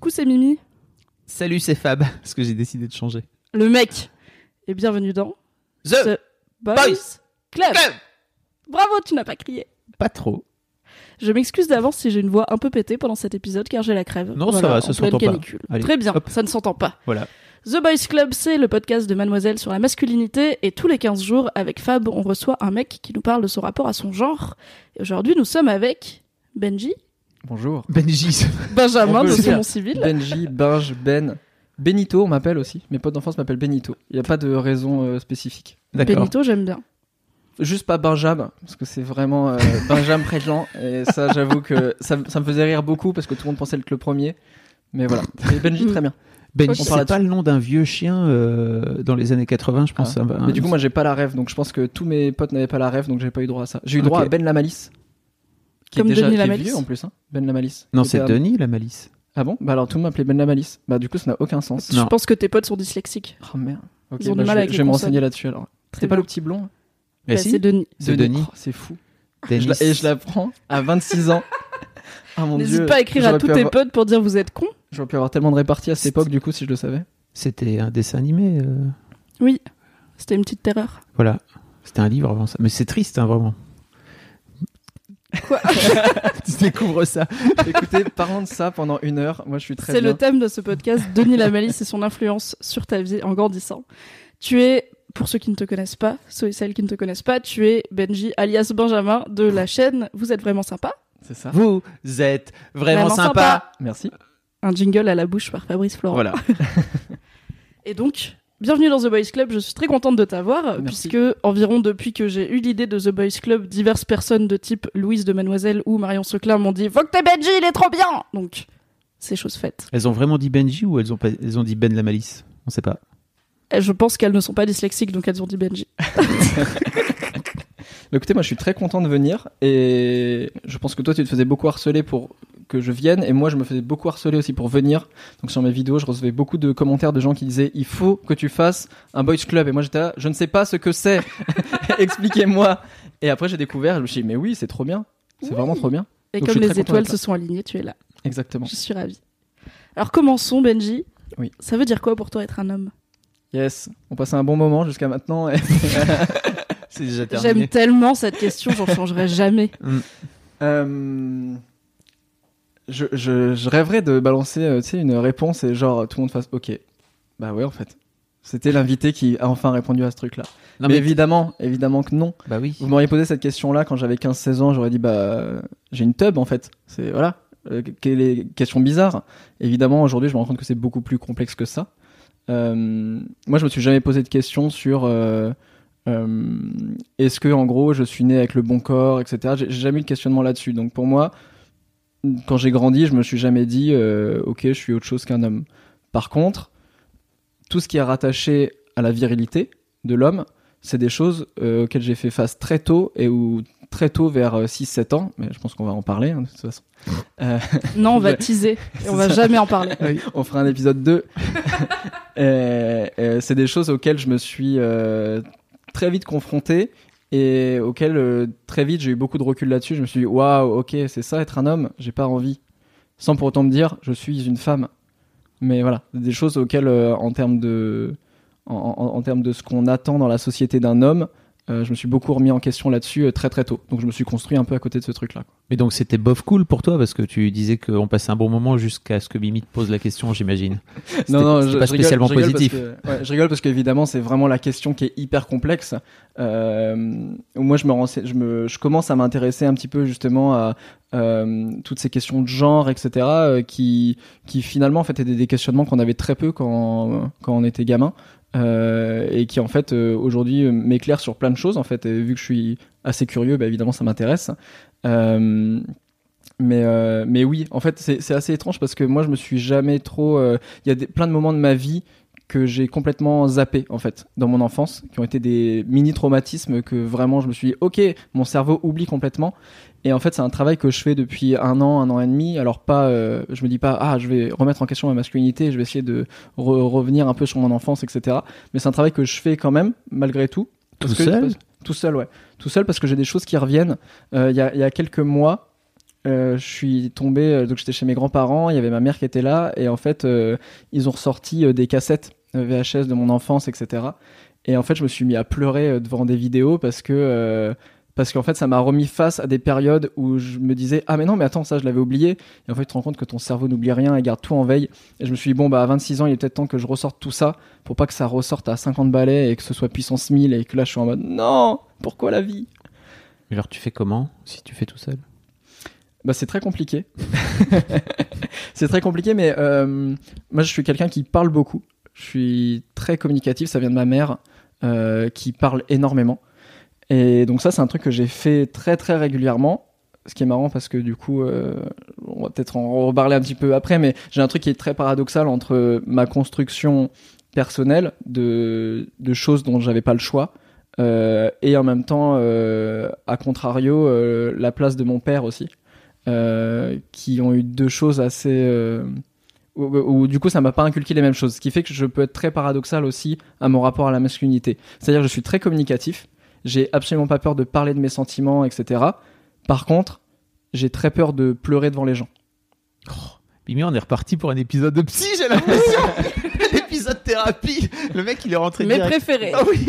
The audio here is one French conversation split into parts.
Coucou, c'est Mimi, Salut, c'est Fab, parce que j'ai décidé de changer. le mec. Et bienvenue dans The Boys, Boys Club. Club Bravo, tu n'as pas crié. Pas trop. Je m'excuse d'avance si j'ai une voix un peu pétée pendant cet épisode car j'ai la crève. Non, ça va, ça s'entend pas. Allez, Très bien, hop. ça ne s'entend pas. Voilà. The Boys Club, c'est le podcast de Mademoiselle sur la masculinité et tous les 15 jours, avec Fab, on reçoit un mec qui nous parle de son rapport à son genre. Et aujourd'hui, nous sommes avec Benji, Bonjour. Benji. Benjamin de le son civil. Benji, Binge, Ben. Benito, on m'appelle aussi. Mes potes d'enfance m'appellent Benito. Il n'y a pas de raison euh, spécifique. Benito, j'aime bien. Juste pas Benjamin, parce que c'est vraiment euh, Benjamin Préjean. Et ça, j'avoue que ça, ça me faisait rire beaucoup parce que tout le monde pensait être le premier. Mais voilà. Et Benji, très bien. Benji, c'est pas le nom d'un vieux chien euh, dans les années 80, je pense. Ah. Mais du coup, moi, j'ai pas la rêve. Donc je pense que tous mes potes n'avaient pas la rêve, donc j'ai pas eu droit à ça. J'ai eu droit à Ben Lamalis. Qui Comme est déjà Denis qui est Lamalis. vieux en plus, hein. Ben Lamalis. Non, Qui c'est Denis, la malice. Ah bon? Bah alors tout le monde m'appelait Ben Lamalis. Bah du coup, ça n'a aucun sens. Non. Je pense que tes potes sont dyslexiques. Oh merde. Ok, Ils ont du bah, mal je vais, avec je les vais me consonnes. renseigner là-dessus alors. Très C'était pas bien. le petit blond Mais Bah, si. c'est Denis. C'est Denis. Oh, c'est fou. Denis. Je la- et je l'apprends à 26 ans. Ah mon dieu. N'hésite pas à écrire à J'aurais tous pu tes avoir- potes pour dire vous êtes cons. J'aurais pu avoir tellement de réparties à cette époque, du coup, si je le savais. C'était un dessin animé. euh, Oui, c'était une petite terreur. Voilà. C'était un livre avant ça. Mais c'est triste, hein, vraiment. Quoi tu découvres ça. Écoutez, parlons de ça pendant une heure. Moi, je suis très C'est le thème de ce podcast, Denis Lamalis et son influence sur ta vie en grandissant. Tu es, pour ceux qui ne te connaissent pas, ceux et celles qui ne te connaissent pas, tu es Benji alias Benjamin de la chaîne Vous êtes vraiment sympa. C'est ça. Vous êtes vraiment, Vraiment sympa. sympa. Merci. Un jingle à la bouche par Fabrice Florent. Voilà. Et donc, bienvenue dans The Boys Club. Je suis très contente de t'avoir, puisque environ depuis que j'ai eu l'idée de The Boys Club, diverses personnes de type Louise de Mademoiselle ou Marion Seclin m'ont dit Faut que t'aies Benji, il est trop bien Donc, c'est chose faite. Elles ont vraiment dit Benji ou elles ont, pas... elles ont dit Ben la malice? On sait pas. Et je pense qu'elles ne sont pas dyslexiques, donc elles ont dit Benji. Mais Écoutez, moi, je suis très content de venir. Et je pense que toi, tu te faisais beaucoup harceler pour que je vienne. Et moi, je me faisais beaucoup harceler aussi pour venir. Donc, sur mes vidéos, je recevais beaucoup de commentaires de gens qui disaient Il faut que tu fasses un boys club. Et moi, j'étais là, je ne sais pas ce que c'est. Expliquez-moi. Et après, j'ai découvert. Je me suis dit Mais oui, c'est trop bien. C'est Oui. vraiment trop bien. Et Donc, comme les étoiles se sont alignées, tu es là. Exactement. Je suis ravie. Alors commençons, Benji. Oui. Ça veut dire quoi pour toi être un homme? Yes. On passait un bon moment jusqu'à maintenant. Et... C'est déjà J'aime tellement cette question, j'en changerai jamais. Euh, je, je, je rêverais de balancer euh, une réponse et genre tout le monde fasse OK. Bah ouais, en fait. C'était l'invité qui a enfin répondu à ce truc-là. Mais mais évidemment, évidemment que non. Bah oui. Vous m'auriez posé cette question-là quand j'avais 15-16 ans, j'aurais dit bah j'ai une tub en fait. C'est voilà, euh, quelle est question bizarre. Évidemment, aujourd'hui, je me rends compte que c'est beaucoup plus complexe que ça. Euh, moi, je me suis jamais posé de questions sur euh, est-ce que en gros je suis né avec le bon corps, etc. J'ai jamais eu de questionnement là-dessus. Donc pour moi, quand j'ai grandi, je me suis jamais dit euh, ok, je suis autre chose qu'un homme. Par contre, tout ce qui est rattaché à la virilité de l'homme, c'est des choses euh, auxquelles j'ai fait face très tôt et où très tôt vers euh, 6-7 ans, mais je pense qu'on va en parler hein, de toute façon. Euh, Non, on va teaser et on va ça. jamais en parler. on fera un épisode 2. Et, et c'est des choses auxquelles je me suis euh, très vite confronté et auxquelles euh, très vite j'ai eu beaucoup de recul là-dessus. Je me suis dit, waouh, ok, c'est ça être un homme, j'ai pas envie. Sans pour autant me dire, je suis une femme. Mais voilà, des choses auxquelles, euh, en termes de, en, termes de ce qu'on attend dans la société d'un homme, je me suis beaucoup remis en question là-dessus euh, très très tôt. Donc je me suis construit un peu à côté de ce truc-là. Mais donc c'était bof cool pour toi parce que tu disais qu'on passait un bon moment jusqu'à ce que Mimi te pose la question, j'imagine. Non, non, je, pas je rigole- spécialement je rigole positif. Parce que, ouais, je rigole parce qu'évidemment, c'est vraiment la question qui est hyper complexe. Euh, moi, je me, renseigne- je me, je commence à m'intéresser un petit peu justement à euh, toutes ces questions de genre, etc., euh, qui, qui finalement en fait étaient des questionnements qu'on avait très peu quand, quand on était gamin. Euh, et qui en fait euh, aujourd'hui euh, m'éclairent sur plein de choses en fait et vu que je suis assez curieux bah, évidemment ça m'intéresse Mais, mais oui, en fait, c'est assez étrange parce que moi, je me suis jamais trop. Il y a des, plein de moments de ma vie que j'ai complètement zappé, en fait, dans mon enfance, qui ont été des mini-traumatismes que vraiment je me suis dit, ok, mon cerveau oublie complètement. Et en fait, c'est un travail que je fais depuis un an, un an et demi. Alors, pas, euh, je me dis pas, ah, je vais remettre en question ma masculinité, je vais essayer de re- revenir un peu sur mon enfance, etc. Mais c'est un travail que je fais quand même, malgré tout. Parce Tout que- seul? Tout seul, ouais. Tout seul parce que j'ai des choses qui reviennent. Euh, Il y, a, il y a quelques mois, euh, je suis tombé, euh, donc j'étais chez mes grands-parents, il y avait ma mère qui était là, et en fait, ils ont ressorti des cassettes VHS de mon enfance, etc. Et en fait, je me suis mis à pleurer devant des vidéos parce que parce qu'en fait, ça m'a remis face à des périodes où je me disais ah mais non mais attends ça je l'avais oublié. Et en fait, tu te rends compte que ton cerveau n'oublie rien et garde tout en veille. Et je me suis dit bon bah à 26 ans, il est peut-être temps que je ressorte tout ça pour pas que ça ressorte à 50 balais et que ce soit puissance 1000 et que là je suis en mode non pourquoi la vie? Alors tu fais comment si tu fais tout seul? Bah c'est très compliqué. c'est très compliqué, mais euh, moi je suis quelqu'un qui parle beaucoup. Je suis très communicatif, ça vient de ma mère euh, qui parle énormément. Et donc ça c'est un truc que j'ai fait très très régulièrement. Ce qui est marrant parce que du coup, euh, on va peut-être en reparler un petit peu après, mais j'ai un truc qui est très paradoxal entre ma construction personnelle de, choses dont j'avais pas le choix euh, et en même temps, euh, à contrario, la place de mon père aussi qui ont eu deux choses assez. où, du coup, ça m'a pas inculqué les mêmes choses. Ce qui fait que je peux être très paradoxal aussi à mon rapport à la masculinité. C'est-à-dire je suis très communicatif, j'ai absolument pas peur de parler de mes sentiments, etc. Par contre, j'ai très peur de pleurer devant les gens. Mimi, on est reparti pour un épisode de psy, j'ai l'impression. L'épisode thérapie. Le mec, il est rentré Mes direct. préférés. Ah oui.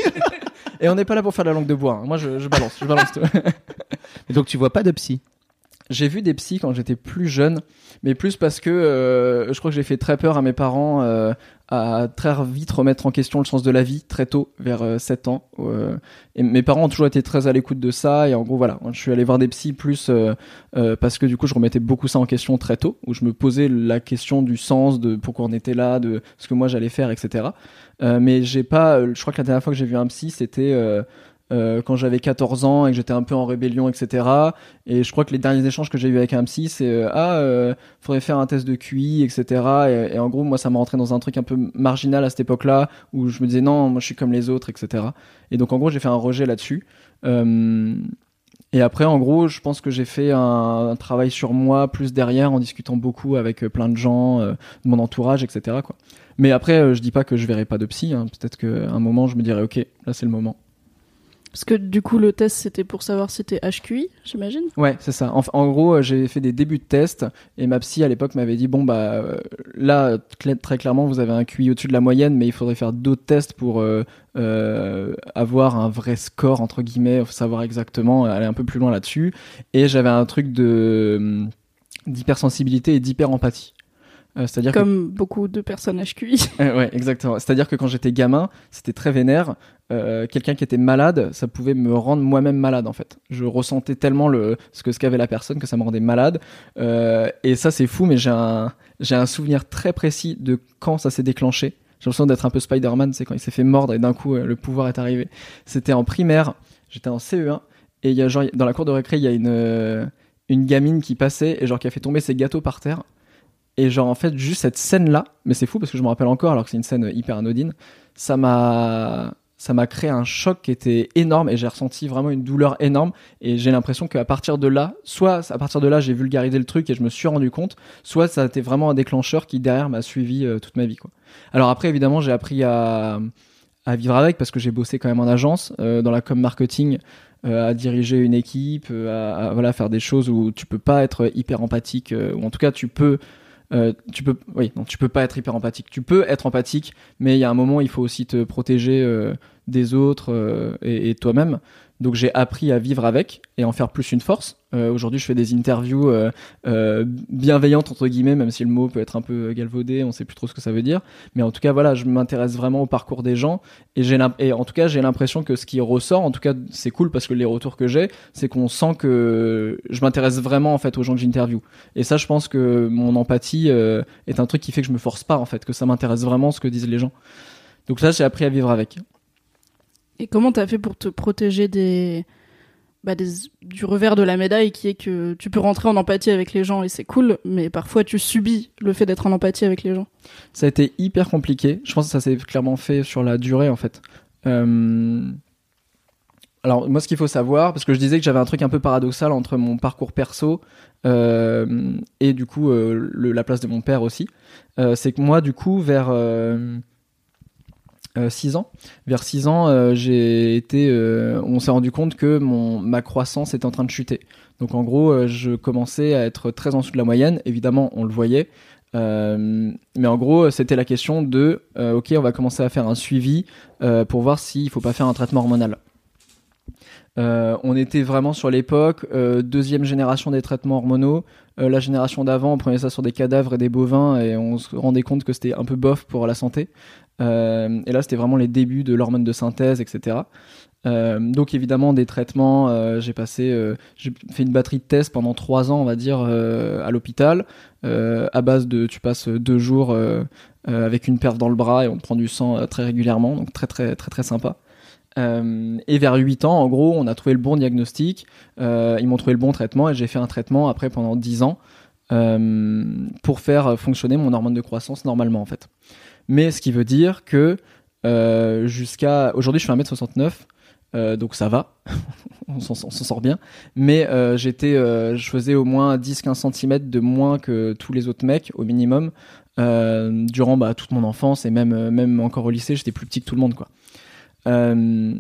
Et on n'est pas là pour faire de la langue de bois. hein. Moi, je, je balance, je balance tout. Et donc tu vois pas de psy J'ai vu des psys quand j'étais plus jeune, mais plus parce que euh, je crois que j'ai fait très peur à mes parents euh, à très vite remettre en question le sens de la vie très tôt, vers euh, 7 ans. Euh, et mes parents ont toujours été très à l'écoute de ça, et en gros, voilà, je suis allé voir des psys plus euh, euh, parce que du coup, je remettais beaucoup ça en question très tôt, où je me posais la question du sens, de pourquoi on était là, de ce que moi j'allais faire, etc. Mais j'ai pas, je crois que la dernière fois que j'ai vu un psy, c'était euh, quand j'avais 14 ans et que j'étais un peu en rébellion, etc. Et je crois que les derniers échanges que j'ai eu avec un psy, c'est euh, ah, euh, faudrait faire un test de QI, etc. Et, en gros, moi, ça m'a rentré dans un truc un peu marginal à cette époque-là, où je me disais non, moi, je suis comme les autres, etc. Et donc, en gros, j'ai fait un rejet là-dessus. Euh, et après, en gros, je pense que j'ai fait un, travail sur moi plus derrière, en discutant beaucoup avec plein de gens, de mon entourage, etc. Mais après, je dis pas que je verrai pas de psy. hein. Peut-être qu'à un moment, je me dirais ok, là, c'est le moment. Parce que du coup, le test, c'était pour savoir si t'es HQI, j'imagine. Ouais, c'est ça. En, gros, euh, j'ai fait des débuts de test et ma psy à l'époque m'avait dit bon bah euh, là très clairement vous avez un QI au-dessus de la moyenne, mais il faudrait faire d'autres tests pour euh, avoir un vrai score entre guillemets, savoir exactement aller un peu plus loin là-dessus. Et j'avais un truc de hum, d'hypersensibilité et d'hyperempathie. Euh, C'est-à-dire que Comme beaucoup de personnes HQI. euh, ouais, exactement. C'est-à-dire que quand j'étais gamin, c'était très vénère. Euh, Quelqu'un qui était malade, ça pouvait me rendre moi-même malade en fait. Je ressentais tellement le ce que ce qu'avait la personne que ça me rendait malade. Euh, et ça c'est fou, mais j'ai un j'ai un souvenir très précis de quand ça s'est déclenché. J'ai l'impression d'être un peu Spider-Man, c'est quand il s'est fait mordre et d'un coup le pouvoir est arrivé. C'était en primaire, j'étais en CE1 et il y a genre dans la cour de récré il y a une une gamine qui passait et genre qui a fait tomber ses gâteaux par terre. Et genre en fait juste cette scène là, mais c'est fou parce que je me rappelle encore alors que c'est une scène hyper anodine, ça m'a ça m'a créé un choc qui était énorme et j'ai ressenti vraiment une douleur énorme et j'ai l'impression qu'à partir de là, soit à partir de là j'ai vulgarisé le truc et je me suis rendu compte, soit ça a été vraiment un déclencheur qui derrière m'a suivi euh, toute ma vie quoi. Alors après évidemment j'ai appris à à vivre avec parce que j'ai bossé quand même en agence euh, dans la com marketing euh, à diriger une équipe à, à, voilà faire des choses où tu peux pas être hyper empathique ou en tout cas tu peux euh, tu peux oui tu peux pas être hyper empathique. Tu peux être empathique mais il y a un moment il faut aussi te protéger euh, des autres euh, et toi-même donc j'ai appris à vivre avec et en faire plus une force. Euh, Aujourd'hui, je fais des interviews euh, euh, bienveillantes entre guillemets, même si le mot peut être un peu galvaudé, on sait plus trop ce que ça veut dire. Mais en tout cas, voilà, je m'intéresse vraiment au parcours des gens et j'ai en tout cas, j'ai l'impression que ce qui ressort, en tout cas, c'est cool parce que les retours que j'ai, c'est qu'on sent que je m'intéresse vraiment en fait aux gens que j'interviewe. Et ça, je pense que mon empathie euh, est un truc qui fait que je me force pas en fait, que ça m'intéresse vraiment ce que disent les gens. Donc ça, j'ai appris à vivre avec. Et comment t'as fait pour te protéger bah, du revers de la médaille qui est que tu peux rentrer en empathie avec les gens et c'est cool, mais parfois tu subis le fait d'être en empathie avec les gens? Ça a été hyper compliqué. Je pense que ça s'est clairement fait sur la durée en fait. Euh, Alors moi, ce qu'il faut savoir, parce que je disais que j'avais un truc un peu paradoxal entre mon parcours perso euh, et du coup euh, la place de mon père aussi, c'est que moi, du coup, vers 6 ans, vers 6 ans, euh, j'ai été, euh, on s'est rendu compte que ma croissance était en train de chuter. Donc en gros, euh, je commençais à être très en dessous de la moyenne. Évidemment, on le voyait. Euh, mais en gros, c'était la question de, euh, ok, on va commencer à faire un suivi euh, pour voir s'il faut pas faire un traitement hormonal. Euh, on était vraiment sur l'époque euh, deuxième génération des traitements hormonaux. Euh, la génération d'avant, on prenait ça sur des cadavres et des bovins et on se rendait compte que c'était un peu bof pour la santé. Et là, c'était vraiment les débuts de l'hormone de synthèse, etc. Donc évidemment des traitements. j'ai passé, j'ai fait une batterie de tests pendant trois ans, on va dire, à l'hôpital, à base de, tu passes deux jours avec une perf dans le bras et on prend du sang très régulièrement, donc très très très sympa. Euh, et vers 8 ans, en gros, on a trouvé le bon diagnostic, euh, ils m'ont trouvé le bon traitement et j'ai fait un traitement après pendant 10 ans euh, pour faire fonctionner mon hormone de croissance normalement en fait. Mais ce qui veut dire que jusqu'à aujourd'hui, je fais 1m69, euh, donc ça va, on s'en sort bien. Mais j'étais, je faisais au moins 10-15 cm de moins que tous les autres mecs au minimum durant bah, toute mon enfance et même même encore au lycée, j'étais plus petit que tout le monde quoi. Euh,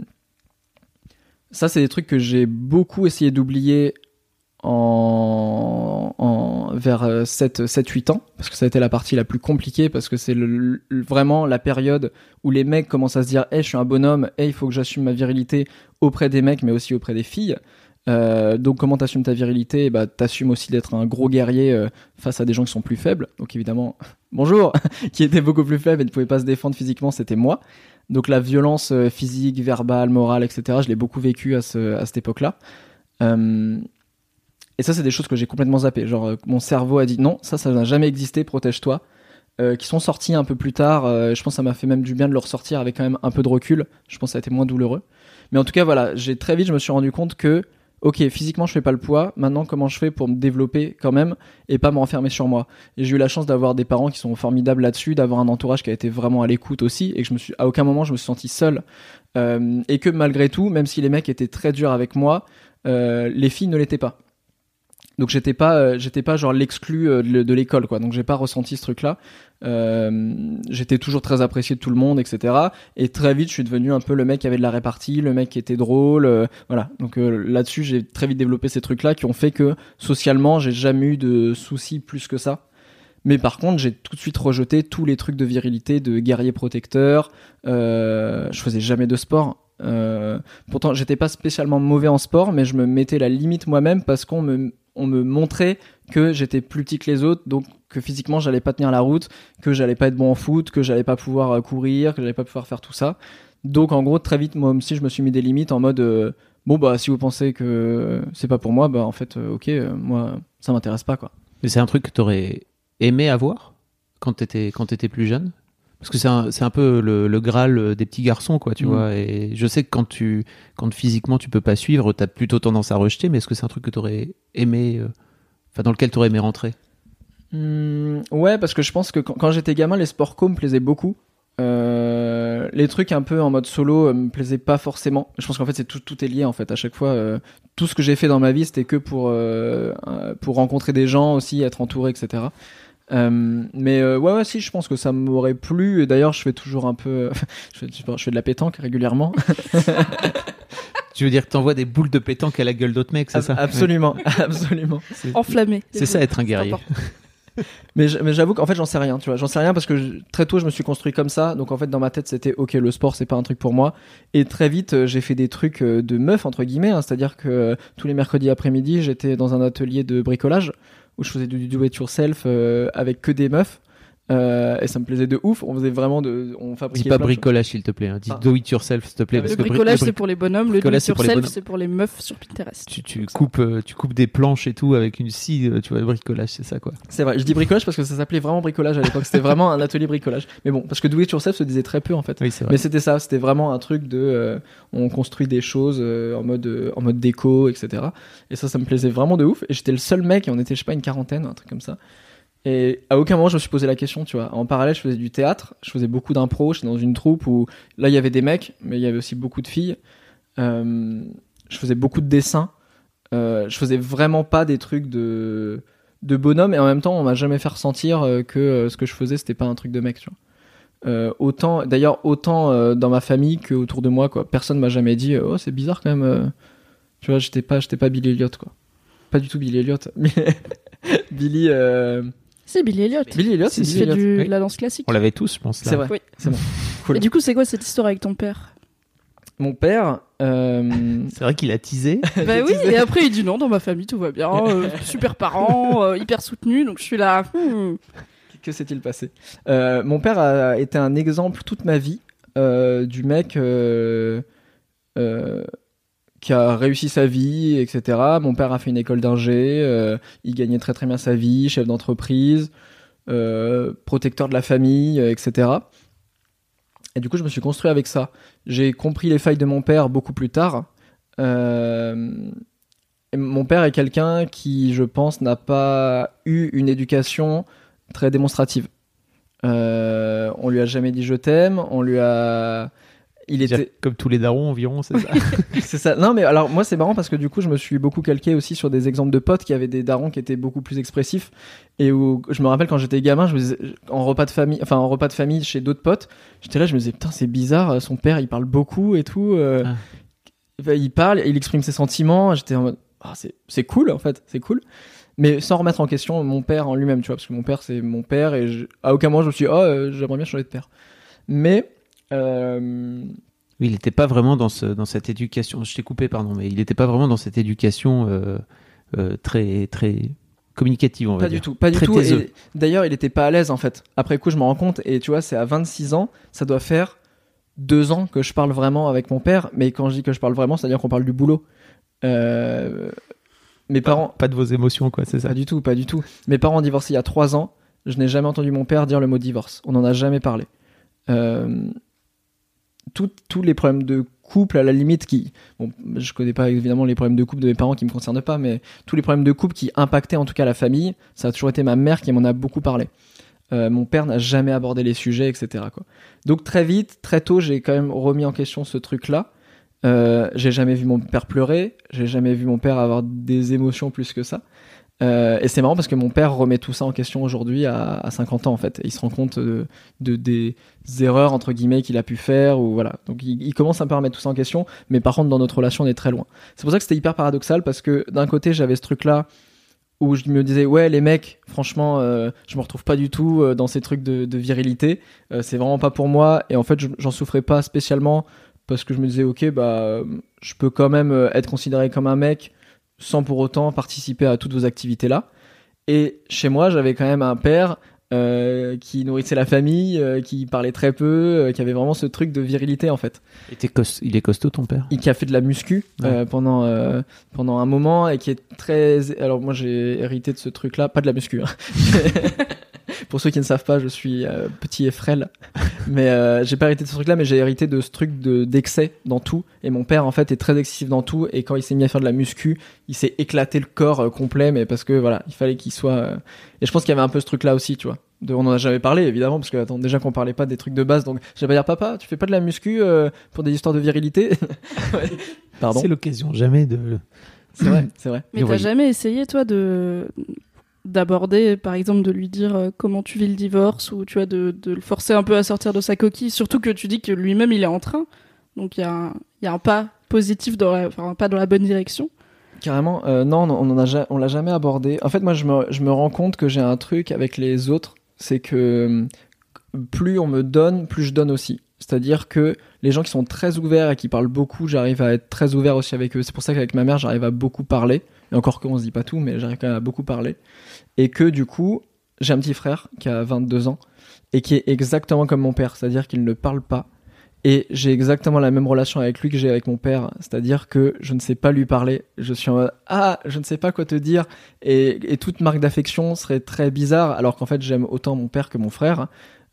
ça, c'est des trucs que j'ai beaucoup essayé d'oublier en, vers 7-8 ans, parce que ça a été la partie la plus compliquée, parce que c'est vraiment la période où les mecs commencent à se dire hey, je suis un bonhomme, hey, il faut que j'assume ma virilité auprès des mecs, mais aussi auprès des filles. Euh, donc comment t'assumes ta virilité? Bah, T'assumes aussi d'être un gros guerrier euh, face à des gens qui sont plus faibles. Donc évidemment, bonjour, qui était beaucoup plus faible et ne pouvait pas se défendre physiquement, c'était moi. Donc la violence euh, physique, verbale, morale, etc., je l'ai beaucoup vécu à, ce, à cette époque-là. Et ça, c'est des choses que j'ai complètement zappé. Genre, mon cerveau a dit non, ça, ça n'a jamais existé, protège-toi. Qui sont sortis un peu plus tard. je pense que ça m'a fait même du bien de le ressortir avec quand même un peu de recul. Je pense que ça a été moins douloureux. Mais en tout cas, voilà, j'ai très vite, je me suis rendu compte que, ok, physiquement, je fais pas le poids. Maintenant, comment je fais pour me développer quand même et pas me renfermer sur moi? Et j'ai eu la chance d'avoir des parents qui sont formidables là-dessus, d'avoir un entourage qui a été vraiment à l'écoute aussi, et que je me suis, à aucun moment, je me suis senti seul. Euh, et que malgré tout, même si les mecs étaient très durs avec moi, euh, les filles ne l'étaient pas. Donc j'étais pas, euh, j'étais pas genre l'exclu euh, de, l'école quoi. Donc j'ai pas ressenti ce truc-là. Euh, j'étais toujours très apprécié de tout le monde, etc. Et très vite, je suis devenu un peu le mec qui avait de la répartie, le mec qui était drôle, voilà. Donc là-dessus, j'ai très vite développé ces trucs-là qui ont fait que socialement, j'ai jamais eu de soucis plus que ça. Mais par contre, j'ai tout de suite rejeté tous les trucs de virilité, de guerrier protecteur. Je faisais jamais de sport. Pourtant, j'étais pas spécialement mauvais en sport, mais je me mettais la limite moi-même parce qu'on me, on me montrait que j'étais plus petit que les autres, donc que physiquement j'allais pas tenir la route, que j'allais pas être bon en foot, que j'allais pas pouvoir euh, courir, que j'allais pas pouvoir faire tout ça. Donc en gros, très vite, moi aussi, je me suis mis des limites en mode euh, bon bah si vous pensez que c'est pas pour moi, bah en fait, euh, ok, moi ça m'intéresse pas quoi. Mais c'est un truc que t'aurais aimé avoir quand t'étais quand t'étais plus jeune? Parce que c'est un, peu le, le graal des petits garçons quoi tu Mm. vois et je sais que quand tu quand physiquement tu peux pas suivre t'as plutôt tendance à rejeter mais est-ce que c'est un truc que t'aurais aimé euh, enfin dans lequel t'aurais aimé rentrer? Hmm, ouais, parce que je pense que quand, quand j'étais gamin, les sports co me plaisaient beaucoup. Euh, les trucs un peu en mode solo euh, me plaisaient pas forcément. Je pense qu'en fait c'est tout, tout est lié en fait. À chaque fois, euh, tout ce que j'ai fait dans ma vie, c'était que pour euh, euh, pour rencontrer des gens aussi, être entouré, etc. Euh, mais euh, ouais, ouais, si, je pense que ça m'aurait plu. Et d'ailleurs, je fais toujours un peu, je, fais, je fais de la pétanque régulièrement. tu veux dire que t'envoies des boules de pétanque à la gueule d'autres mecs c'est ça? absolument, absolument. C'est- Enflammé. c'est ça être un guerrier. Mais j'avoue qu'en fait j'en sais rien, tu vois. J'en sais rien parce que je- très tôt je me suis construit comme ça. Donc en fait dans ma tête c'était ok le sport c'est pas un truc pour moi. Et très vite euh, j'ai fait des trucs euh, de meuf entre guillemets. hein. C'est-à-dire que euh, tous les mercredis après-midi j'étais dans un atelier de bricolage où je faisais du do it yourself euh, avec que des meufs. Euh, et ça me plaisait de ouf. On faisait vraiment de, on fabriquait Dis pas bricolage, s'il te plaît. hein. Dis Ah. do it yourself, s'il te plaît. Ah, parce Le que bricolage, bri- c'est pour les bonhommes, le do it yourself, c'est pour les meufs sur Pinterest. tu, tu coupes, euh, tu coupes des planches et tout avec une scie, euh, tu vois, bricolage, c'est ça quoi. C'est vrai. Je dis bricolage parce que ça s'appelait vraiment bricolage à l'époque. C'était vraiment un atelier bricolage. Mais bon, parce que do it yourself se disait très peu en fait. Oui, c'est vrai. Mais c'était ça, c'était vraiment un truc de euh, on construit des choses euh, en mode euh, en mode déco, etc. Et ça, ça me plaisait vraiment de ouf. Et j'étais le seul mec, et on était je sais pas une quarantaine, un truc comme ça. Et à aucun moment je me suis posé la question, tu vois. En parallèle, je faisais du théâtre, je faisais beaucoup d'impro, j'étais dans une troupe où là il y avait des mecs, mais il y avait aussi beaucoup de filles. Euh, je faisais beaucoup de dessins. Euh, je faisais vraiment pas des trucs de de bonhomme et en même temps on m'a jamais fait ressentir euh, que ce que je faisais c'était pas un truc de mec, tu vois. Autant d'ailleurs autant dans ma famille que autour de moi quoi personne m'a jamais dit oh c'est bizarre quand même tu vois j'étais pas j'étais pas Billy Elliot quoi pas du tout Billy Elliot mais Billy C'est Billy Elliot. Billy Elliot c'est fait Elliot du, oui. de la danse classique. On l'avait tous, je pense. C'est vrai Oui. c'est bon Cool. Et du coup, c'est quoi cette histoire avec ton père? Mon père euh, C'est vrai qu'il a teasé. Bah oui, et après il dit non, dans ma famille tout va bien, euh, super parents, euh, hyper soutenu, donc je suis là. hmm. que s'est-il passé? Euh, Mon père a été un exemple toute ma vie euh, du mec euh, euh, qui a réussi sa vie, etc. Mon père a fait une école d'ingé, euh, il gagnait très très bien sa vie, chef d'entreprise, euh, protecteur de la famille, euh, etc. Et du coup, je me suis construit avec ça. J'ai compris les failles de mon père beaucoup plus tard. Mon père est quelqu'un qui, je pense, n'a pas eu une éducation très démonstrative. On lui a jamais dit je t'aime, on lui a. Il était. Comme tous les darons environ, c'est ça. C'est ça. Non, mais alors moi c'est marrant parce que du coup je me suis beaucoup calqué aussi sur des exemples de potes qui avaient des darons qui étaient beaucoup plus expressifs et où je me rappelle quand j'étais gamin, je me disais, en repas de famille, enfin en repas de famille chez d'autres potes, j'étais là, je me disais putain c'est bizarre, son père il parle beaucoup et tout, euh, Ah. Il parle, il exprime ses sentiments, j'étais en mode Ah, c'est c'est cool en fait, c'est cool. Mais sans remettre en question mon père en lui-même, tu vois, parce que mon père c'est mon père et je- à aucun moment je me suis dit, oh euh, j'aimerais bien changer de père. Mais euh, Oui, il n'était pas vraiment dans, ce, dans cette éducation. Je t'ai coupé, pardon, mais il n'était pas vraiment dans cette éducation euh, euh, très, très communicative, on va Pas dire. du tout, pas du Très tout. taiseux. D'ailleurs, il était pas à l'aise en fait. Après coup, je me rends compte et tu vois, c'est à 26 ans, ça doit faire deux ans que je parle vraiment avec mon père. Mais quand je dis que je parle vraiment, c'est-à-dire qu'on parle du boulot. Euh, Mes parents, Pas de vos émotions, quoi, c'est ça. pas du tout, pas du tout. Mes parents ont divorcé il y a trois ans. Je n'ai jamais entendu mon père dire le mot divorce. On n'en a jamais parlé. Euh, tous les problèmes de couple, à la limite, qui. Bon, je connais pas évidemment les problèmes de couple de mes parents qui me concernent pas, mais tous les problèmes de couple qui impactaient en tout cas la famille, ça a toujours été ma mère qui m'en a beaucoup parlé. Euh, mon père n'a jamais abordé les sujets, etc. Quoi. Donc très vite, très tôt, j'ai quand même remis en question ce truc-là. Euh, j'ai jamais vu mon père pleurer, j'ai jamais vu mon père avoir des émotions plus que ça. Euh, et c'est marrant parce que mon père remet tout ça en question aujourd'hui à, à 50 ans en fait. Et il se rend compte de, de- des erreurs entre guillemets qu'il a pu faire ou voilà. Donc il, commence un peu à remettre tout ça en question, mais par contre dans notre relation on est très loin. C'est pour ça que c'était hyper paradoxal parce que d'un côté j'avais ce truc là où je me disais ouais les mecs franchement euh, je me retrouve pas du tout euh, dans ces trucs de, virilité c'est vraiment pas pour moi et en fait je- j'en souffrais pas spécialement parce que je me disais ok bah je peux quand même être considéré comme un mec sans pour autant participer à toutes vos activités là. Et chez moi j'avais quand même un père euh, qui nourrissait la famille euh, qui parlait très peu euh, qui avait vraiment ce truc de virilité en fait. Il, était cos- il est costaud, ton père? Et qui a fait de la muscu pendant pendant un moment et qui est très alors moi j'ai hérité de ce truc là pas de la muscu hein. pour ceux qui ne savent pas je suis euh, petit et frêle. Mais euh, j'ai pas hérité de ce truc là mais j'ai hérité de ce truc de d'excès dans tout. Et mon père en fait est très excessif dans tout. Et quand il s'est mis à faire de la muscu il s'est éclaté le corps euh, complet mais parce que voilà il fallait qu'il soit euh, et je pense qu'il y avait un peu ce truc là aussi tu vois. De, on en a jamais parlé évidemment parce que attends déjà qu'on parlait pas des trucs de base donc je vais pas dire papa tu fais pas de la muscu euh, pour des histoires de virilité? Pardon. C'est l'occasion jamais de. c'est vrai c'est vrai. Mais t'as jamais essayé, toi, de d'aborder, par exemple, de lui dire euh, comment tu vis le divorce ou tu vois de, le forcer un peu à sortir de sa coquille. Surtout que tu dis que lui-même il est en train, donc il y, a un- pas positif dans la, enfin un pas dans la bonne direction. Carrément, euh, non, on en on l'a jamais abordé. En fait, moi, je me, je me rends compte que j'ai un truc avec les autres, c'est que plus on me donne, plus je donne aussi. C'est-à-dire que les gens qui sont très ouverts et qui parlent beaucoup, j'arrive à être très ouvert aussi avec eux. C'est pour ça qu'avec ma mère, j'arrive à beaucoup parler. Et encore qu'on se dit pas tout, mais j'arrive quand même à beaucoup parler. Et que du coup, j'ai un petit frère qui a 22 ans et qui est exactement comme mon père, c'est-à-dire qu'il ne parle pas. Et j'ai exactement la même relation avec lui que j'ai avec mon père, c'est-à-dire que je ne sais pas lui parler. Je suis en mode ah, je ne sais pas quoi te dire, et, toute marque d'affection serait très bizarre, alors qu'en fait j'aime autant mon père que mon frère.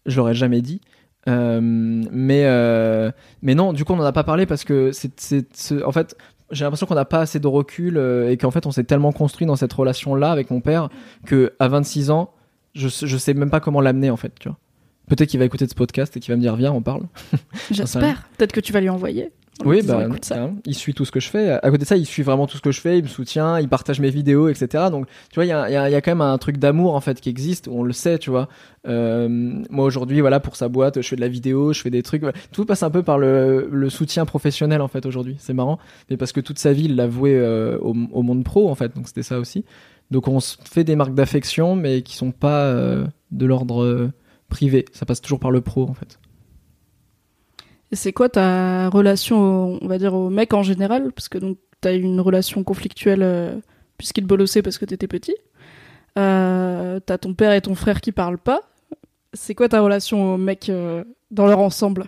Je l'aurais jamais dit. Euh, mais euh, mais non, du coup on n'en a pas parlé parce que c'est en fait j'ai l'impression qu'on n'a pas assez de recul euh, et qu'en fait on s'est tellement construit dans cette relation là avec mon père que à 26 ans je je sais même pas comment l'amener en fait tu vois peut-être qu'il va écouter ce podcast et qu'il va me dire viens on parle J'espère. Peut-être que tu vas lui envoyer. Oui bah écoute ça. hein, il suit tout ce que je fais. À côté de ça il suit vraiment tout ce que je fais il me soutient il partage mes vidéos etc donc tu vois il y a, il y a- il y a quand même un truc d'amour en fait qui existe. On le sait tu vois. Euh, moi aujourd'hui voilà pour sa boîte je fais de la vidéo je fais des trucs. Tout passe un peu par le, le soutien professionnel en fait aujourd'hui. C'est marrant. Mais parce que toute sa vie il l'a voué euh, au, au monde pro en fait. Donc c'était ça aussi. Donc on se fait des marques d'affection mais qui sont pas euh, de l'ordre privé. Ça passe toujours par le pro en fait Et c'est quoi ta relation, au- on va dire, au mec en général? Parce que donc, t'as eu une relation conflictuelle euh, puisqu'il bolossait parce que t'étais petit. Euh, t'as ton père et ton frère qui parlent pas. C'est quoi ta relation au mec euh, dans leur ensemble?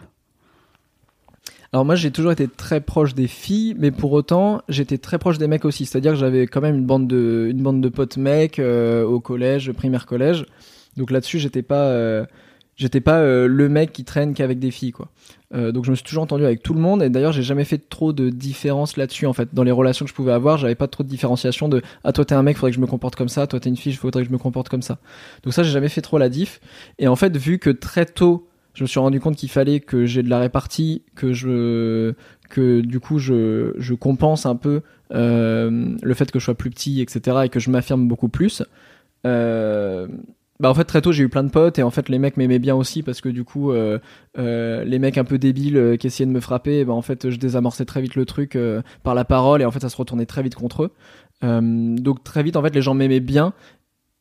Alors moi j'ai toujours été très proche des filles, mais pour autant j'étais très proche des mecs aussi. C'est-à-dire que j'avais quand même une bande de, une bande de potes mecs euh, au collège, primaire collège. Donc là-dessus j'étais pas, j'étais pas euh, le mec qui traîne qu'avec des filles quoi. Euh, donc je me suis toujours entendu avec tout le monde et d'ailleurs j'ai jamais fait trop de différence là-dessus en fait. Dans les relations que je pouvais avoir, j'avais pas trop de différenciation de ah toi t'es un mec, faudrait que je me comporte comme ça, toi t'es une fille, faudrait que je me comporte comme ça. Donc ça j'ai jamais fait trop la diff. Et en fait vu que très tôt je me suis rendu compte qu'il fallait que j'ai de la répartie, que je que du coup je, je compense un peu euh, le fait que je sois plus petit, etc. et que je m'affirme beaucoup plus. Bah en fait très tôt j'ai eu plein de potes et en fait les mecs m'aimaient bien aussi parce que du coup euh, euh, les mecs un peu débiles euh, qui essayaient de me frapper, bah en fait je désamorçais très vite le truc par la parole et en fait ça se retournait très vite contre eux. Donc très vite en fait les gens m'aimaient bien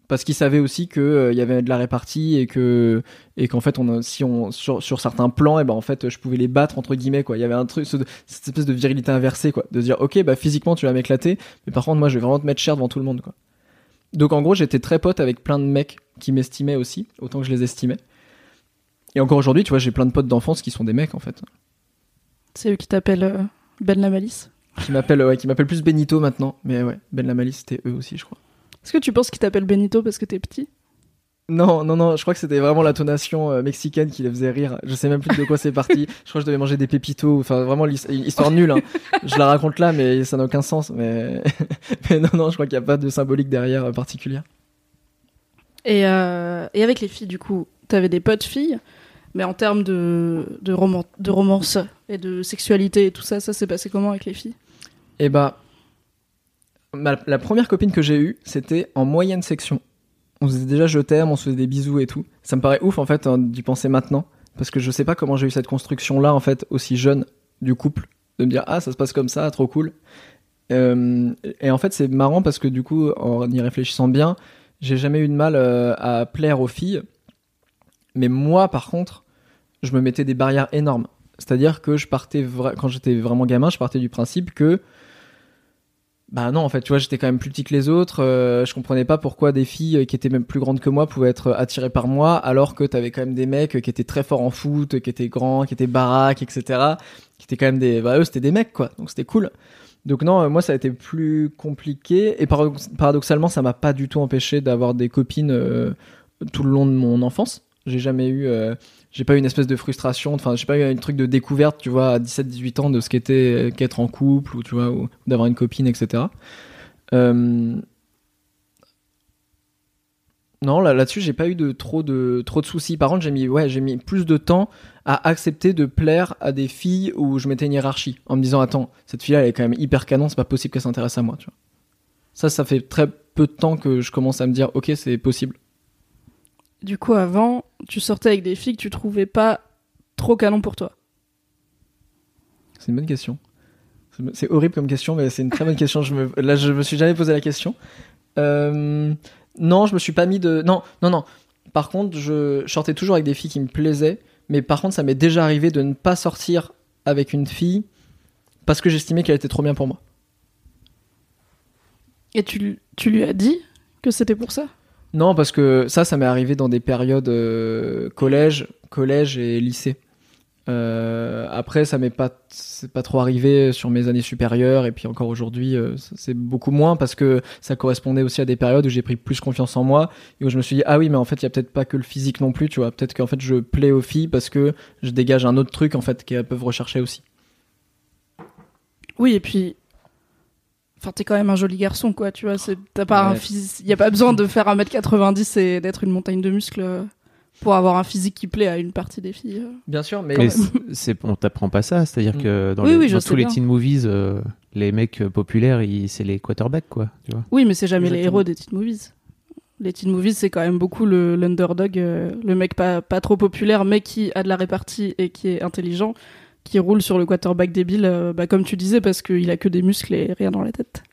parce qu'ils savaient aussi que il y avait de la répartie et que et qu'en fait on si on sur, certains plans et ben en fait je pouvais les battre entre guillemets quoi. Il y avait un truc ce- cette espèce de virilité inversée quoi. De dire ok bah physiquement tu vas m'éclater mais par contre moi je vais vraiment te mettre cher devant tout le monde quoi donc en gros j'étais très pote avec plein de mecs qui m'estimaient aussi autant que je les estimais. Et encore aujourd'hui tu vois j'ai plein de potes d'enfance qui sont des mecs en fait. C'est eux qui t'appellent euh, Ben la Malice. qui m'appellent ouais, qui m'appellent plus Benito maintenant. Mais ouais Ben la Malice c'était eux aussi je crois. Est-ce que tu penses qu'ils t'appellent Benito parce que t'es petit? Non, non, non, je crois que c'était vraiment l'intonation euh, mexicaine qui les faisait rire. Je sais même plus de quoi c'est parti. Je crois que je devais manger des pépitos. Enfin, vraiment, histoire nulle. hein. Je la raconte là, mais ça n'a aucun sens. Mais, mais non, non, je crois qu'il n'y a pas de symbolique derrière euh, particulière. et, euh, et avec les filles, du coup, t'avais des potes filles, mais en termes de, de, roman, de romance et de sexualité et tout ça, ça s'est passé comment avec les filles? Et bah, ma- la première copine que j'ai eue, c'était en moyenne section. On se faisait déjà je t'aime, on se faisait des bisous et tout. Ça me paraît ouf en fait hein, d'y penser maintenant, parce que je sais pas comment j'ai eu cette construction là en fait aussi jeune du couple, de me dire ah ça se passe comme ça, trop cool. Euh, et en fait c'est marrant parce que du coup en y réfléchissant bien, j'ai jamais eu de mal euh, à plaire aux filles, mais moi par contre, je me mettais des barrières énormes. C'est-à-dire que je partais quand j'étais vraiment gamin, je partais du principe que bah non, en fait, tu vois, j'étais quand même plus petit que les autres. euh, je comprenais pas pourquoi des filles euh, qui étaient même plus grandes que moi pouvaient être attirées par moi, alors que t'avais quand même des mecs qui étaient très forts en foot, qui étaient grands, qui étaient baraques, etc. Qui étaient quand même des, bah eux, c'était des mecs, quoi. Donc c'était cool. Donc non, euh, moi, ça a été plus compliqué. Et paradox- paradoxalement, ça m'a pas du tout empêché d'avoir des copines euh, tout le long de mon enfance. J'ai jamais eu, euh, j'ai pas eu une espèce de frustration. Enfin, j'ai pas eu un truc de découverte, tu vois, à 17-18 ans de ce qu'était euh, qu'être en couple ou tu vois, ou d'avoir une copine, etc. Euh, Non, là, là-dessus, j'ai pas eu de trop de trop de soucis. Par contre, j'ai mis ouais, j'ai mis plus de temps à accepter de plaire à des filles où je mettais une hiérarchie en me disant attends, cette fille-là elle est quand même hyper canon, c'est pas possible qu'elle s'intéresse à moi, tu vois. Ça, ça fait très peu de temps que je commence à me dire ok, c'est possible. Du coup, avant, tu sortais avec des filles que tu trouvais pas trop canon pour toi. C'est une bonne question. C'est- horrible comme question, mais c'est une très bonne question. Je me, là, je me suis jamais posé la question. Euh, non, je me suis pas mis de. Non, non, non. Par contre, je, je sortais toujours avec des filles qui me plaisaient, mais par contre, ça m'est déjà arrivé de ne pas sortir avec une fille parce que j'estimais qu'elle était trop bien pour moi. Et tu, tu lui as dit que c'était pour ça? Non, parce que ça, ça m'est arrivé dans des périodes euh, collège, collège et lycée. Euh, après, ça m'est pas, c'est pas trop arrivé sur mes années supérieures et puis encore aujourd'hui, euh, c'est beaucoup moins parce que ça correspondait aussi à des périodes où j'ai pris plus confiance en moi et où je me suis dit ah oui mais en fait il y a peut-être pas que le physique non plus, tu vois, peut-être qu'en fait je plais aux filles parce que je dégage un autre truc en fait qu'elles peuvent rechercher aussi. Oui, et puis. Enfin, t'es quand même un joli garçon, quoi, tu vois. T'as pas un physique. Y a pas besoin de faire 1m90 et d'être une montagne de muscles euh, pour avoir un physique qui plaît à une partie des filles. euh. Bien sûr, mais, Mais c'est- on t'apprend pas ça, c'est-à-dire Mm. que dans, Oui, les- oui, dans tous les bien. teen movies, euh, les mecs populaires, c'est les quarterbacks, quoi. Tu vois. Oui, mais c'est jamais les héros des teen movies. Les teen movies, c'est quand même beaucoup le l'underdog, euh, le mec pas, pas trop populaire, mais qui a de la répartie et qui est intelligent, qui roule sur le quarterback débile, euh, bah, comme tu disais, parce qu'il a que des muscles et rien dans la tête.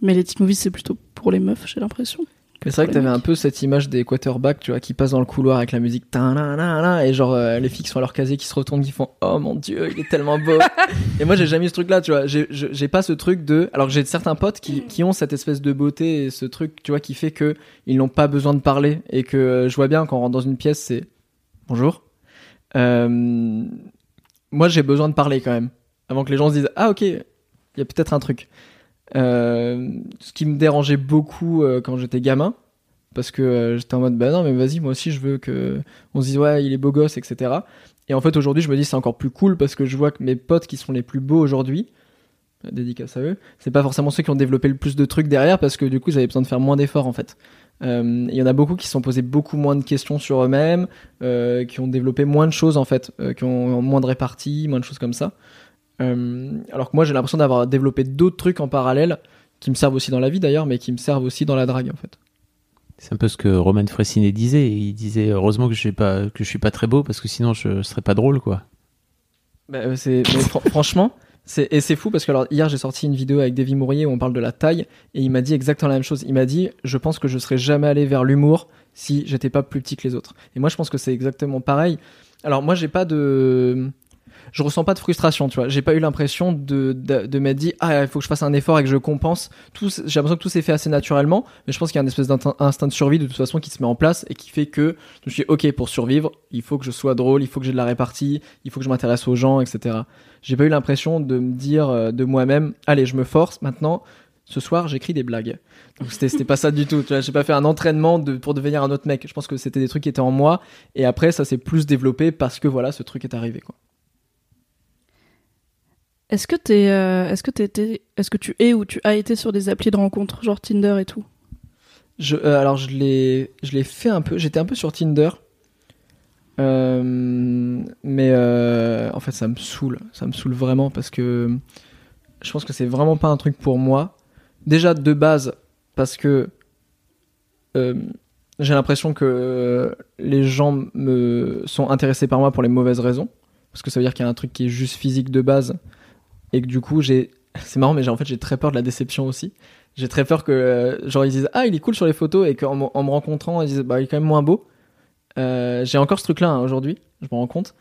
Mais les teen movies, c'est plutôt pour les meufs, j'ai l'impression. C'est vrai que t'avais un peu cette image des quarterbacks, tu vois, qui passent dans le couloir avec la musique et genre euh, les filles qui sont à leur casier qui se retournent, qui font oh mon dieu, il est tellement beau. et moi j'ai jamais eu ce truc-là, tu vois. J'ai- pas ce truc de, alors que j'ai certains potes qui, qui ont cette espèce de beauté et ce truc, tu vois, qui fait que ils n'ont pas besoin de parler et que euh, je vois bien quand on rentre dans une pièce, c'est bonjour. Euh, moi j'ai besoin de parler quand même, avant que les gens se disent ah ok, il y a peut-être un truc. Euh, ce qui me dérangeait beaucoup euh, quand j'étais gamin, parce que euh, j'étais en mode bah non mais vas-y moi aussi je veux que on se dise ouais il est beau gosse etc. Et en fait aujourd'hui je me dis c'est encore plus cool parce que je vois que mes potes qui sont les plus beaux aujourd'hui, dédicace à eux, c'est pas forcément ceux qui ont développé le plus de trucs derrière parce que du coup avaient besoin de faire moins d'efforts en fait. Euh, Il y en a beaucoup qui se sont posés beaucoup moins de questions sur eux-mêmes, euh, qui ont développé moins de choses en fait, euh, qui ont moins de répartie, moins de choses comme ça. Alors que moi j'ai l'impression d'avoir développé d'autres trucs en parallèle qui me servent aussi dans la vie d'ailleurs, mais qui me servent aussi dans la drague en fait. C'est un peu ce que Roman Fressinet disait. Il disait heureusement que je suis pas que je suis pas très beau parce que sinon je serais pas drôle, quoi. Bah, c'est, franchement, et c'est fou parce que alors, hier j'ai sorti une vidéo avec Davy Mourier où on parle de la taille et il m'a dit exactement la même chose. Il m'a dit Je pense que je serais jamais allé vers l'humour si j'étais pas plus petit que les autres. Et moi je pense que c'est exactement pareil. Alors moi j'ai pas de. Je ressens pas de frustration, tu vois. J'ai pas eu l'impression de, de, de m'être dit Ah, il faut que je fasse un effort et que je compense. Tout, j'ai l'impression que tout s'est fait assez naturellement, mais je pense qu'il y a un espèce d'instinct de survie de toute façon qui se met en place et qui fait que je suis Ok, pour survivre, il faut que je sois drôle, il faut que j'ai de la répartie, il faut que je m'intéresse aux gens, etc j'ai pas eu l'impression de me dire euh, de moi-même allez je me force maintenant ce soir j'écris des blagues. Donc c'était pas ça du tout tu vois. J'ai pas fait un entraînement de, pour devenir un autre mec. Je pense que c'était des trucs qui étaient en moi. Et après ça s'est plus développé parce que voilà ce truc est arrivé quoi. Est-ce que t'es, euh, est-ce que t'es été- est-ce que tu es ou tu as été sur des applis de rencontres, genre Tinder et tout? Je, euh, alors je l'ai je l'ai fait un peu j'étais un peu sur Tinder Euh, mais euh, en fait ça me saoule. Ça me saoule vraiment parce que je pense que c'est vraiment pas un truc pour moi. Déjà de base parce que euh, j'ai l'impression que les gens me sont intéressés par moi pour les mauvaises raisons. Parce que ça veut dire qu'il y a un truc qui est juste physique de base. Et que du coup j'ai c'est marrant mais en fait j'ai très peur de la déception aussi. J'ai très peur que genre ils disent ah il est cool sur les photos. Et qu'en me- en me rencontrant ils disent bah il est quand même moins beau Euh, j'ai encore ce truc là aujourd'hui je me rends compte.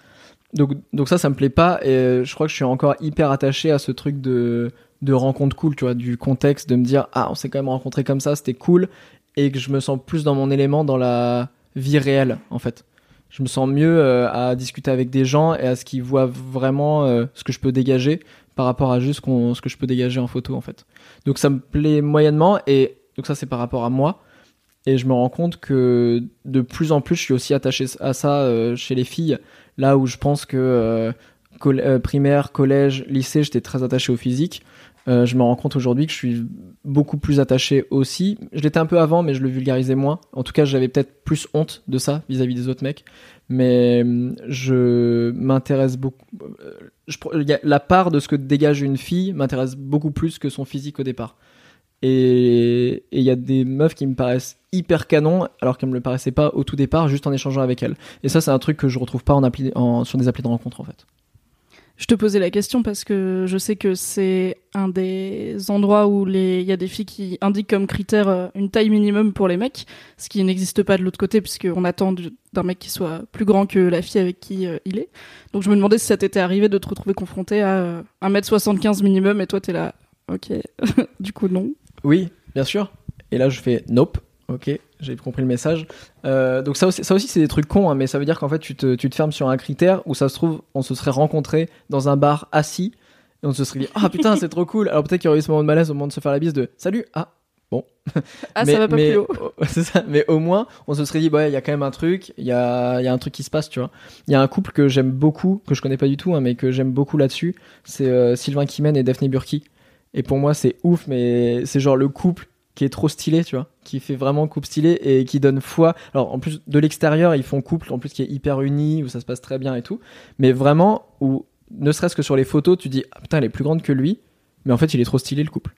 Donc donc ça ça me plaît pas et euh, je crois que je suis encore hyper attaché à ce truc de de rencontre cool tu vois du contexte de me dire ah on s'est quand même rencontré comme ça c'était cool et que je me sens plus dans mon élément dans la vie réelle en fait. Je me sens mieux euh, à discuter avec des gens et à ce qu'ils voient vraiment ce que je peux dégager par rapport à juste ce que je peux dégager en photo en fait. Donc ça me plaît moyennement et donc ça c'est par rapport à moi et je me rends compte que de plus en plus je suis aussi attaché à ça euh, chez les filles là où je pense que euh, euh, primaire, collège, lycée j'étais très attaché au physique. Je me rends compte aujourd'hui que je suis beaucoup plus attaché aussi. Je l'étais un peu avant, mais je le vulgarisais moins. En tout cas, j'avais peut-être plus honte de ça vis-à-vis des autres mecs. Mais je m'intéresse beaucoup. la part de ce que dégage une fille m'intéresse beaucoup plus que son physique au départ. Et il y a des meufs qui me paraissent hyper canon, alors qu'elles me le paraissaient pas au tout départ, juste en échangeant avec elles. Et ça, c'est un truc que je retrouve pas en sur des applis de rencontre en fait. Je te posais la question parce que je sais que c'est un des endroits où il y a des filles qui indiquent comme critère euh, une taille minimum pour les mecs, ce qui n'existe pas de l'autre côté puisqu'on attend du- d'un mec qui soit plus grand que la fille avec qui euh, il est. Donc je me demandais si ça t'était arrivé de te retrouver confronté à euh, 1m75 minimum et toi t'es là, ok, du coup non. Oui, bien sûr. Et là, je fais nope. Ok, j'ai compris le message. Euh, donc ça aussi, ça aussi c'est des trucs cons, hein, mais ça veut dire qu'en fait tu te, tu te fermes sur un critère où ça se trouve on se serait rencontrés dans un bar assis et on se serait dit ah putain c'est trop cool. Alors peut-être qu'il y aurait eu ce moment de malaise au moment de se faire la bise de salut ah bon. Ah, mais, ça va pas mais- plus haut. c'est ça. Mais au moins on se serait dit ouais il y a quand même un truc, il y a, il y a un truc qui se passe tu vois. Il y a un couple que j'aime beaucoup que je connais pas du tout hein, mais que j'aime beaucoup là-dessus, c'est euh, Sylvain Kimen et Daphné Burki. Et pour moi c'est ouf mais c'est genre le couple qui est trop stylé, tu vois, qui fait vraiment couple stylé et qui donne foi. Alors en plus de l'extérieur, ils font couple en plus qui est hyper uni où ça se passe très bien et tout, mais vraiment où ne serait-ce que sur les photos, tu dis ah, putain, elle est plus grande que lui, mais en fait, il est trop stylé le couple.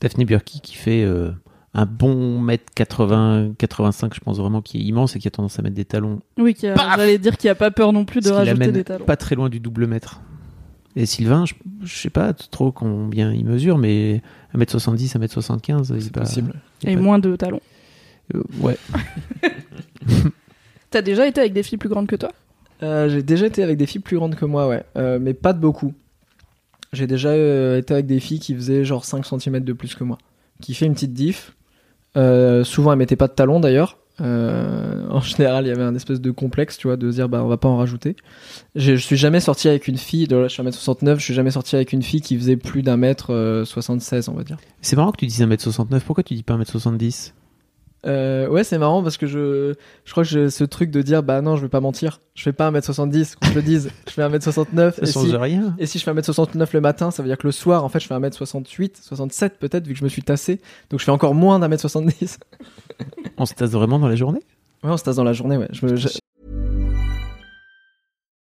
Daphné Burki qui fait euh, un bon mètre 80, 85, je pense vraiment, qui est immense et qui a tendance à mettre des talons Oui, qui a- Paf j'allais dire qu'il n'y a pas peur non plus de rajouter des talons. pas très loin du double mètre. Et Sylvain, je, je sais pas trop combien il mesure, mais 1m70, 1m75, il est C'est pas- possible. il est Et pas- moins de talons. Euh, ouais. T'as déjà été avec des filles plus grandes que toi? Euh, j'ai déjà été avec des filles plus grandes que moi, ouais, Euh, mais pas de beaucoup. J'ai déjà euh, été avec des filles qui faisaient genre 5 cm de plus que moi, qui fait une petite diff. Euh, souvent, elles mettaient pas de talons d'ailleurs. Euh, en général, il y avait un espèce de complexe, tu vois, de se dire bah on va pas en rajouter. Je, suis jamais sorti avec une fille, de là, je suis 1m69, je suis jamais sorti avec une fille qui faisait plus d'un mètre euh, 76, on va dire. C'est marrant que tu dises 1m69, pourquoi tu dis pas 1m70 Euh, ouais, c'est marrant parce que je, je crois que j'ai ce truc de dire bah non, je vais pas mentir, je fais pas 1m70, qu'on se le dise, je fais 1m69. Ça et change si, rien. et si je fais 1m69 le matin, ça veut dire que le soir, en fait, je fais 1m68, 67 peut-être, vu que je me suis tassé. Donc je fais encore moins d'un mètre 70. On se tasse vraiment dans la journée? Ouais, on se tasse dans la journée, ouais. Je me- je-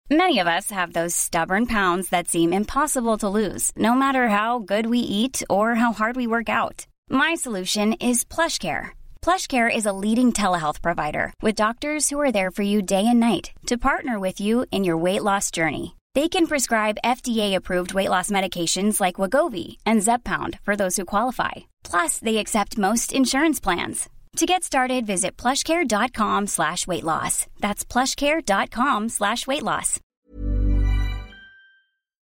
Many of us have those stubborn pounds that seem impossible to lose, no matter how good we eat or how hard we work out. My solution is PlushCare. PlushCare is a leading telehealth provider with doctors who are there for you day and night to partner with you in your weight loss journey. They can prescribe FDA-approved weight loss medications like Wagovi and Zepbound for those who qualify. Plus, they accept most insurance plans. To get started, visit plushcare.com slash weight loss. That's plushcare.com slash weight loss.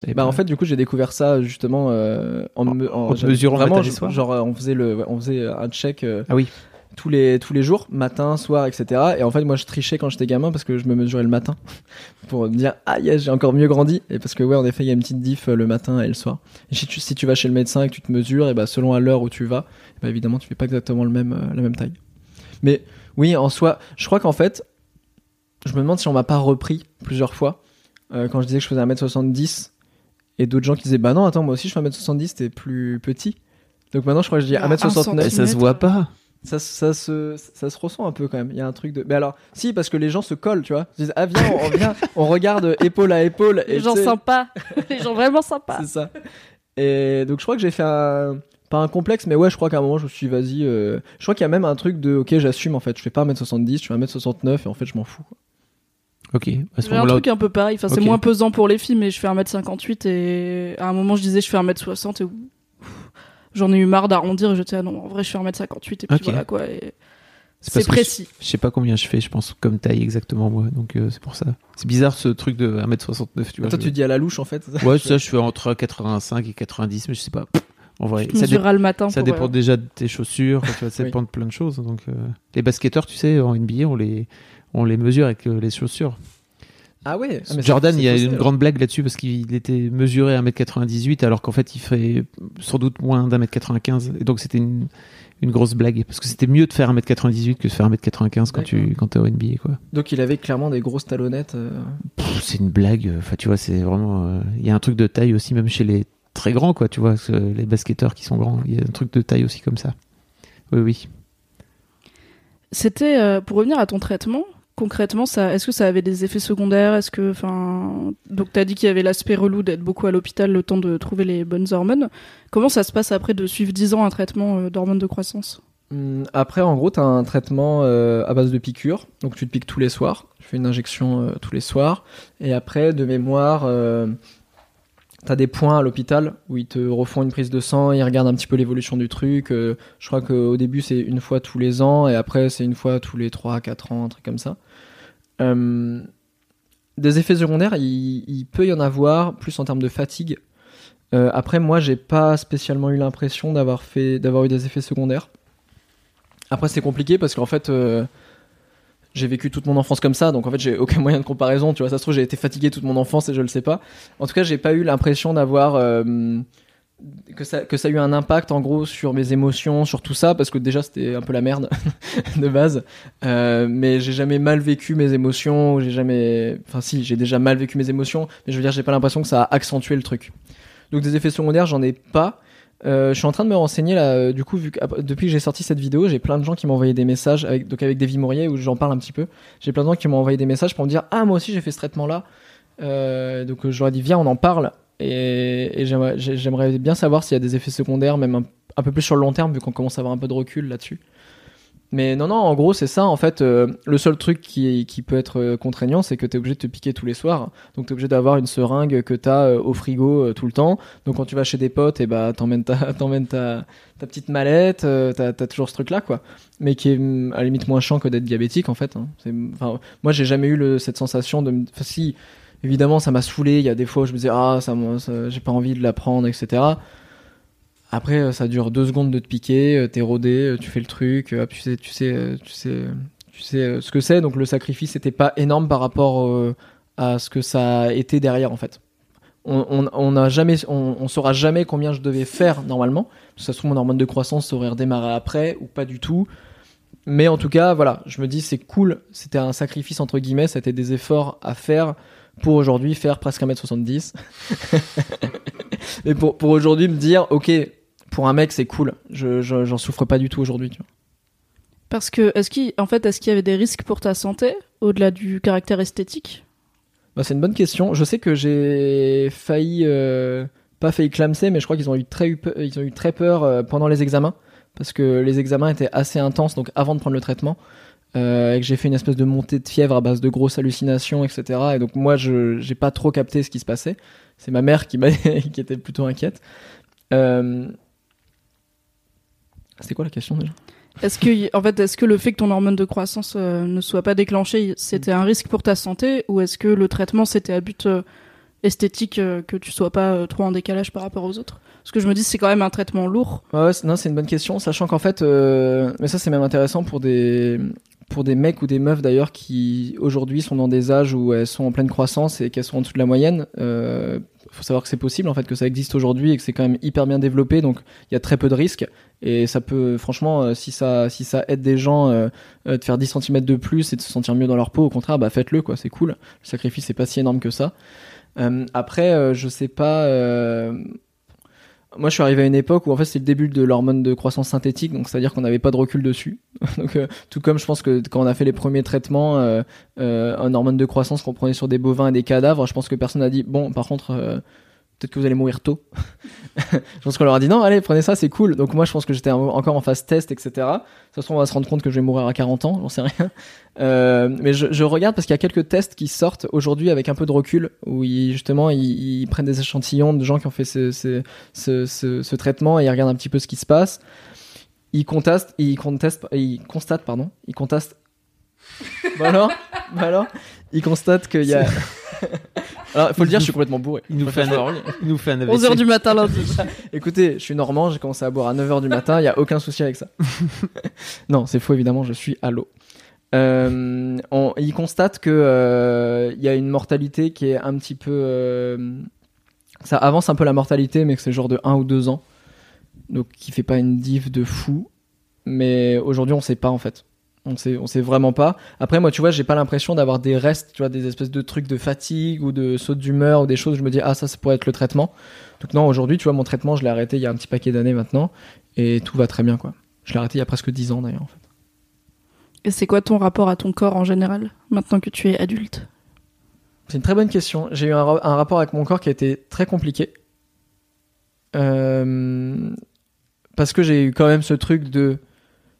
T'avais Bah en fait, du coup, j'ai découvert ça justement euh, en, me- en, en mesurant vraiment, et genre on faisait le, ouais, on faisait un check euh, Ah oui. Tous les tous les jours, matin, soir, etc. Et en fait, moi, je trichais quand j'étais gamin parce que je me mesurais le matin pour me dire ah yes, j'ai encore mieux grandi. Et parce que ouais, en effet, il y a une petite diff euh, le matin et le soir. Et si tu, si tu vas chez le médecin et que tu te mesures, et bah selon à l'heure où tu vas, bah évidemment, tu fais pas exactement le même euh, la même taille. Mais oui, en soi, je crois qu'en fait, je me demande si on m'a pas repris plusieurs fois euh, quand je disais que je faisais 1m70 et d'autres gens qui disaient bah non, attends, moi aussi je fais 1m70, t'es plus petit. Donc maintenant, je crois que je dis Ah, un 1m69. Mais ça se voit pas. Ça, ça, se, ça se ressent un peu quand même. Il y a un truc de. Mais alors, si, parce que les gens se collent, tu vois. Ils disent, ah, viens, on, on vient, on regarde épaule à épaule. Et Les gens sympas. Les gens vraiment sympas. C'est ça. Et donc, je crois que j'ai fait un. Pas un complexe, mais ouais, je crois qu'à un moment, je me suis dit, vas-y. euh, Je crois qu'il y a même un truc de, ok, j'assume en fait. Je fais pas 1m70, je fais 1m69 et en fait, je m'en fous. quoi. Ok. À ce J'ai un truc un peu pareil. Enfin, c'est moins pesant pour les filles, mais je fais 1m58 et à un moment, je disais je fais 1m60 et j'en ai eu marre d'arrondir et je disais ah non, en vrai, je fais 1m58 et puis voilà quoi. et c'est précis. Je, je sais pas combien je fais, je pense, comme taille exactement moi. Donc euh, c'est pour ça. C'est bizarre ce truc de 1m69, tu vois. Toi, je- tu dis à la louche en fait. Ouais, ça, je fais entre 85 et 90, mais je sais pas. En vrai, ça, dé- le matin. ça dépend euh, déjà de tes chaussures, tu vois, ça Oui. dépend de plein de choses. Donc, euh, les basketteurs, tu sais, en NBA, on les, on les mesure avec euh, les chaussures. Ah ouais. Ah, Jordan, il y a une grande blague là-dessus parce qu'il était mesuré à 1m98 alors qu'en fait il fait sans doute moins d'un mètre 95 et donc c'était une, une grosse blague parce que c'était mieux de faire 1m98 que de faire 1m95 quand tu quand t'es au NBA quoi. Donc, il avait clairement des grosses talonnettes. euh, c'est une blague, enfin tu vois, c'est vraiment euh, il y a un truc de taille aussi même chez les très grands quoi, tu vois, les basketteurs qui sont grands, il y a un truc de taille aussi comme ça. Oui oui. C'était euh, pour revenir à ton traitement. Concrètement, ça, est-ce que ça avait des effets secondaires? Est-ce que, enfin, donc t'as dit qu'il y avait l'aspect relou d'être beaucoup à l'hôpital, le temps de trouver les bonnes hormones. Comment ça se passe après de suivre 10 ans un traitement euh, d'hormones de croissance? Hum, Après, en gros, tu as un traitement euh, à base de piqûres. Donc, tu te piques tous les soirs. Tu fais une injection euh, tous les soirs. Et après, de mémoire, tu as des points à l'hôpital où ils te refont une prise de sang. Ils regardent un petit peu l'évolution du truc. Euh, je crois qu'au début, c'est une fois tous les ans. Et après, c'est une fois tous les 3 à 4 ans, un truc comme ça. Hum, des effets secondaires, il, peut y en avoir, plus en termes de fatigue. Euh, après, moi, j'ai pas spécialement eu l'impression d'avoir fait, d'avoir eu des effets secondaires. Après, c'est compliqué parce qu'en fait, euh, j'ai vécu toute mon enfance comme ça, donc en fait, j'ai aucun moyen de comparaison. Tu vois, ça se trouve, j'ai été fatigué toute mon enfance et je le sais pas. En tout cas, j'ai pas eu l'impression d'avoir euh, que ça que ça a eu un impact en gros sur mes émotions, sur tout ça, parce que déjà c'était un peu la merde de base. Euh, mais j'ai jamais mal vécu mes émotions. J'ai jamais, enfin si, j'ai déjà mal vécu mes émotions, mais je veux dire, j'ai pas l'impression que ça a accentué le truc. Donc des effets secondaires, j'en ai pas. Euh, je suis en train de me renseigner là. euh, du coup, vu que, ap- depuis que j'ai sorti cette vidéo, j'ai plein de gens qui m'ont envoyé des messages avec donc avec Davy Mourier où j'en parle un petit peu. J'ai plein de gens qui m'ont envoyé des messages pour me dire ah moi aussi j'ai fait ce traitement là. donc euh, j'aurais dit viens on en parle et, j'aimerais j'ai- j'aimerais bien savoir s'il y a des effets secondaires même un, peu plus sur le long terme vu qu'on commence à avoir un peu de recul là-dessus. Mais non non en gros c'est ça en fait euh, le seul truc qui, peut être euh, contraignant c'est que tu es obligé de te piquer tous les soirs. Donc tu es obligé d'avoir une seringue que tu as au frigo euh, tout le temps. Donc quand tu vas chez des potes, et bah t'emmènes ta, t'emmènes ta, ta petite mallette, euh, t'as, t'as toujours ce truc là quoi. Mais qui est hum, à la limite moins chiant que d'être diabétique en fait. hein. Enfin, moi j'ai jamais eu cette sensation de, enfin si évidemment ça m'a saoulé. Il y a des fois où je me disais ah ça, ça- j'ai pas envie de la prendre etc. Après euh, ça dure deux secondes de te piquer, euh, t'es rodé, euh, tu fais le truc, tu sais, tu sais, tu sais, tu sais ce que c'est. Donc le sacrifice n'était pas énorme par rapport à ce que ça a été derrière en fait on, on, on saura jamais combien je devais faire normalement. Ça se trouve, mon hormone de croissance aurait redémarré après ou pas du tout. Mais en tout cas, voilà, je me dis c'est cool. C'était un sacrifice entre guillemets, c'était des efforts à faire pour aujourd'hui faire presque 1m70. Et pour, pour aujourd'hui me dire, ok, pour un mec c'est cool. Je, je- j'en souffre pas du tout aujourd'hui. tu vois. Parce que, est-ce qu'il, en fait, est-ce qu'il y avait des risques pour ta santé, au-delà du caractère esthétique? Bah, c'est une bonne question. Je sais que j'ai failli, euh, pas failli clamser, mais je crois qu'ils ont eu très, ils ont eu très peur euh, pendant les examens, parce que les examens étaient assez intenses, donc avant de prendre le traitement, euh, et que j'ai fait une espèce de montée de fièvre à base de grosses hallucinations, etc. Et donc moi, je j'ai pas trop capté ce qui se passait. C'est ma mère qui qui était plutôt inquiète. Euh... C'était quoi la question déjà? Est-ce que, en fait, est-ce que le fait que ton hormone de croissance euh, ne soit pas déclenchée, c'était un risque pour ta santé, ou est-ce que le traitement c'était à but euh, esthétique, euh, que tu sois pas euh, trop en décalage par rapport aux autres Parce que je me dis c'est quand même un traitement lourd. Ouais, non, c'est une bonne question, sachant qu'en fait, euh, mais ça c'est même intéressant pour des pour des mecs ou des meufs d'ailleurs qui aujourd'hui sont dans des âges où elles sont en pleine croissance et qu'elles sont en dessous de la moyenne. Euh, faut savoir que c'est possible en fait, que ça existe aujourd'hui et que c'est quand même hyper bien développé, donc il y a très peu de risques et ça peut, franchement, si ça si ça aide des gens de faire 10 cm de plus et de se sentir mieux dans leur peau, au contraire, bah faites-le quoi, c'est cool. Le sacrifice c'est pas si énorme que ça. Euh, après, euh, je sais pas. euh, moi, je suis arrivé à une époque où en fait c'est le début de l'hormone de croissance synthétique, donc c'est-à-dire qu'on n'avait pas de recul dessus. donc, tout comme je pense que quand on a fait les premiers traitements, euh, un hormone de croissance qu'on prenait sur des bovins et des cadavres, je pense que personne n'a dit bon, par contre, peut-être que vous allez mourir tôt. je pense qu'on leur a dit non, allez, prenez ça, c'est cool. Donc moi, je pense que j'étais en- encore en phase test, etc. Ça se trouve, on va se rendre compte que je vais mourir à 40 ans, j'en sais rien. Euh, mais je, regarde parce qu'il y a quelques tests qui sortent aujourd'hui avec un peu de recul, où justement ils, prennent des échantillons de gens qui ont fait ce traitement et ils regardent un petit peu ce qui se passe. Ils contestent, ils contestent, ils constatent, pardon, ils contestent. bah alors, bah alors, ils constatent qu'il y a. alors, il faut le dire, je suis complètement bourré. Il nous fait un, il nous fait un AVC. 11h du matin lundi. Écoutez, je suis normand, j'ai commencé à boire à 9h du matin, il y a aucun souci avec ça. non, c'est faux évidemment, je suis à l'eau. Euh, on, il constate que euh, il y a une mortalité qui est un petit peu euh, ça avance un peu la mortalité mais que c'est genre de 1 ou 2 ans. Donc qui fait pas une div de fou mais aujourd'hui on sait pas en fait. On sait on sait vraiment pas. Après moi tu vois, j'ai pas l'impression d'avoir des restes, tu vois des espèces de trucs de fatigue ou de saut d'humeur ou des choses où je me dis ah ça ça pourrait être le traitement. Donc non, aujourd'hui, tu vois, mon traitement, je l'ai arrêté il y a un petit paquet d'années maintenant, et tout va très bien, quoi. Je l'ai arrêté il y a presque 10 ans, d'ailleurs, en fait. Et c'est quoi ton rapport à ton corps en général, maintenant que tu es adulte? C'est une très bonne question. J'ai eu un rapport avec mon corps qui a été très compliqué. Euh, parce que j'ai eu quand même ce truc de...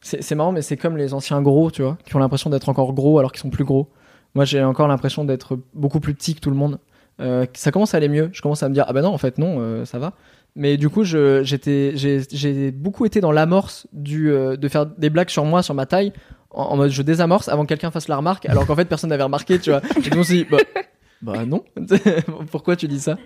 C'est marrant, mais c'est comme les anciens gros, tu vois, qui ont l'impression d'être encore gros alors qu'ils sont plus gros. Moi, j'ai encore l'impression d'être beaucoup plus petit que tout le monde. Euh, ça commence à aller mieux. Je commence à me dire, ah ben non, en fait, non, euh, ça va. Mais du coup, j'ai beaucoup été dans l'amorce euh, de faire des blagues sur moi, sur ma taille, en, mode je désamorce avant que quelqu'un fasse la remarque, alors qu'en fait, personne n'avait remarqué, tu vois. Et suis dit, bah, Bah non. Pourquoi tu dis ça?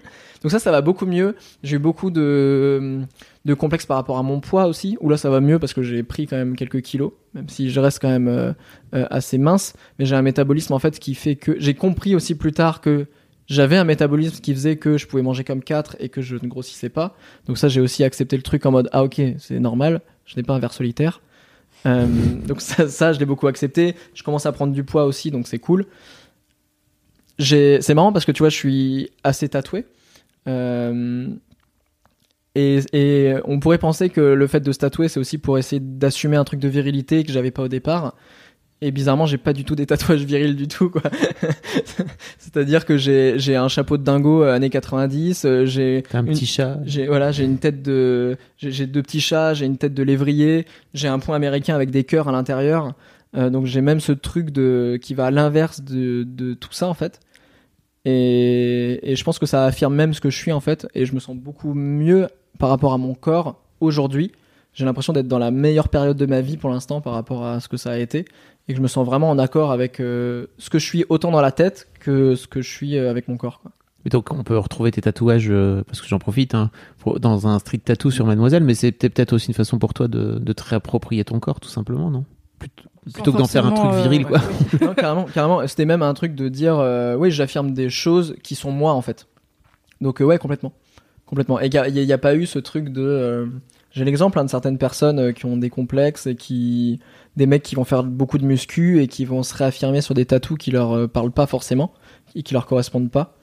Donc ça, ça va beaucoup mieux. J'ai eu beaucoup de, de complexes par rapport à mon poids aussi. Où là, ça va mieux parce que j'ai pris quand même quelques kilos, même si je reste quand même euh, euh, assez mince. Mais j'ai un métabolisme en fait qui fait que j'ai compris aussi plus tard que j'avais un métabolisme qui faisait que je pouvais manger comme 4 et que je ne grossissais pas. Donc ça, j'ai aussi accepté le truc en mode ah ok, c'est normal. Je n'ai pas un verre solitaire. Euh, donc ça, ça, je l'ai beaucoup accepté. Je commence à prendre du poids aussi, donc c'est cool. C'est marrant parce que tu vois, je suis assez tatoué. Et, et on pourrait penser que le fait de se tatouer, c'est aussi pour essayer d'assumer un truc de virilité que j'avais pas au départ. Et bizarrement, j'ai pas du tout des tatouages virils du tout, quoi. C'est-à-dire que j'ai un chapeau de dingo euh, années 90, euh, j'ai un une- petit chat. j'ai voilà, j'ai une tête de j'ai j'ai deux petits chats, j'ai une tête de lévrier, j'ai un point américain avec des cœurs à l'intérieur. Euh, donc j'ai même ce truc de qui va à l'inverse de, de tout ça en fait. Et, je pense que ça affirme même ce que je suis en fait et je me sens beaucoup mieux par rapport à mon corps aujourd'hui. J'ai l'impression d'être dans la meilleure période de ma vie pour l'instant par rapport à ce que ça a été et que je me sens vraiment en accord avec euh, ce que je suis autant dans la tête que ce que je suis euh, avec mon corps. quoi. Donc on peut retrouver tes tatouages, euh, parce que j'en profite, hein, dans un street tattoo sur Mademoiselle, mais peut-être peut-être aussi une façon pour toi de, de te réapproprier ton corps, tout simplement, non? Plutôt, plutôt que d'en faire un truc viril, euh, quoi. non, carrément, carrément. C'était même un truc de dire, euh, oui, j'affirme des choses qui sont moi en fait. Donc euh, ouais, complètement, complètement. Et il n'y a, pas eu ce truc de. euh, J'ai l'exemple hein, de certaines personnes euh, qui ont des complexes et qui, des mecs qui vont faire beaucoup de muscu et qui vont se réaffirmer sur des tatous qui leur euh, parlent pas forcément et qui leur correspondent pas.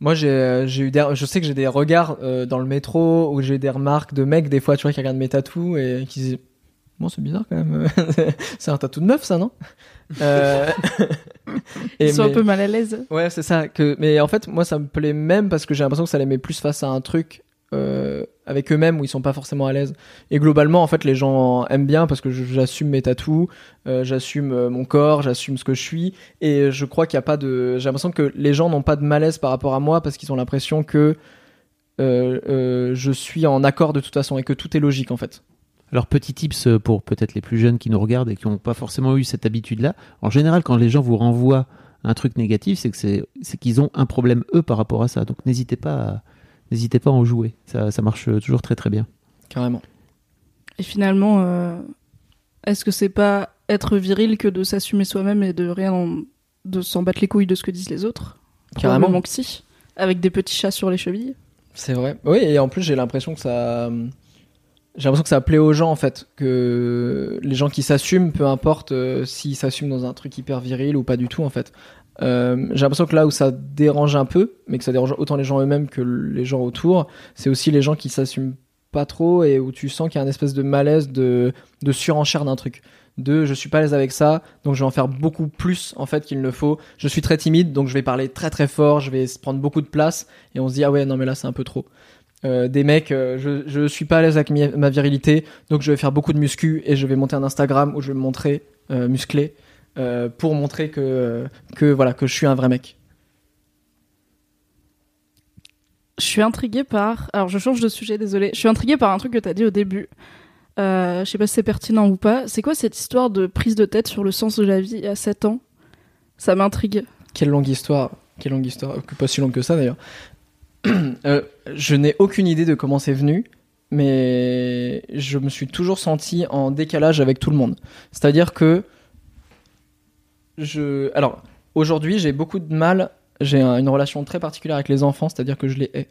Moi, j'ai, j'ai eu des, je sais que j'ai des regards euh, dans le métro où j'ai des remarques de mecs des fois, tu vois, qui regardent mes tatous et qui disent, bon, c'est bizarre quand même. c'est un tatou de meuf, ça, non? Euh... et Ils sont mais- un peu mal à l'aise. Ouais, c'est ça. Que... Mais en fait, moi, ça me plaît même parce que j'ai l'impression que ça les met plus face à un truc euh, avec eux-mêmes où ils sont pas forcément à l'aise. Et globalement, en fait, les gens aiment bien parce que j'assume mes tatous, euh, j'assume mon corps, j'assume ce que je suis. Et je crois qu'il y a pas de. J'ai l'impression que les gens n'ont pas de malaise par rapport à moi parce qu'ils ont l'impression que euh, euh, je suis en accord de toute façon et que tout est logique en fait. Alors, petit tips pour peut-être les plus jeunes qui nous regardent et qui n'ont pas forcément eu cette habitude-là. En général, quand les gens vous renvoient un truc négatif, c'est que c'est c'est qu'ils ont un problème eux par rapport à ça. Donc, n'hésitez pas, à, n'hésitez pas à en jouer. Ça, ça marche toujours très très bien. Carrément. Et finalement, euh, est-ce que c'est pas être viril que de s'assumer soi-même et de rien en- de s'en battre les couilles de ce que disent les autres? Carrément. Probablement que si. Avec des petits chats sur les chevilles. C'est vrai. Oui, et en plus, j'ai l'impression que ça. J'ai l'impression que ça plaît aux gens, en fait. Que les gens qui s'assument, peu importe euh, s'ils s'assument dans un truc hyper viril ou pas du tout, en fait. Euh, j'ai l'impression que là où ça dérange un peu, mais que ça dérange autant les gens eux-mêmes que les gens autour, c'est aussi les gens qui s'assument pas trop et où tu sens qu'il y a un espèce de malaise de, de surenchère d'un truc. De je suis pas à l'aise avec ça, donc je vais en faire beaucoup plus en fait qu'il ne faut. Je suis très timide, donc je vais parler très très fort, je vais prendre beaucoup de place et on se dit ah ouais non mais là c'est un peu trop. Euh, des mecs, euh, je, je suis pas à l'aise avec mi- ma virilité, donc je vais faire beaucoup de muscu et je vais monter un Instagram où je vais me montrer euh, musclé pour montrer que, que voilà que je suis un vrai mec. Je suis intriguée par. Alors, je change de sujet, désolé. Je suis intriguée par un truc que t'as dit au début. Je sais pas si c'est pertinent ou pas. C'est quoi cette histoire de prise de tête sur le sens de la vie à 7 ans? Ça m'intrigue. Quelle longue histoire, quelle longue histoire, pas si longue que ça d'ailleurs. Euh, je n'ai aucune idée de comment c'est venu, mais je me suis toujours senti en décalage avec tout le monde. C'est-à-dire que je, alors aujourd'hui j'ai beaucoup de mal, j'ai un- une relation très particulière avec les enfants, c'est-à-dire que je les hais.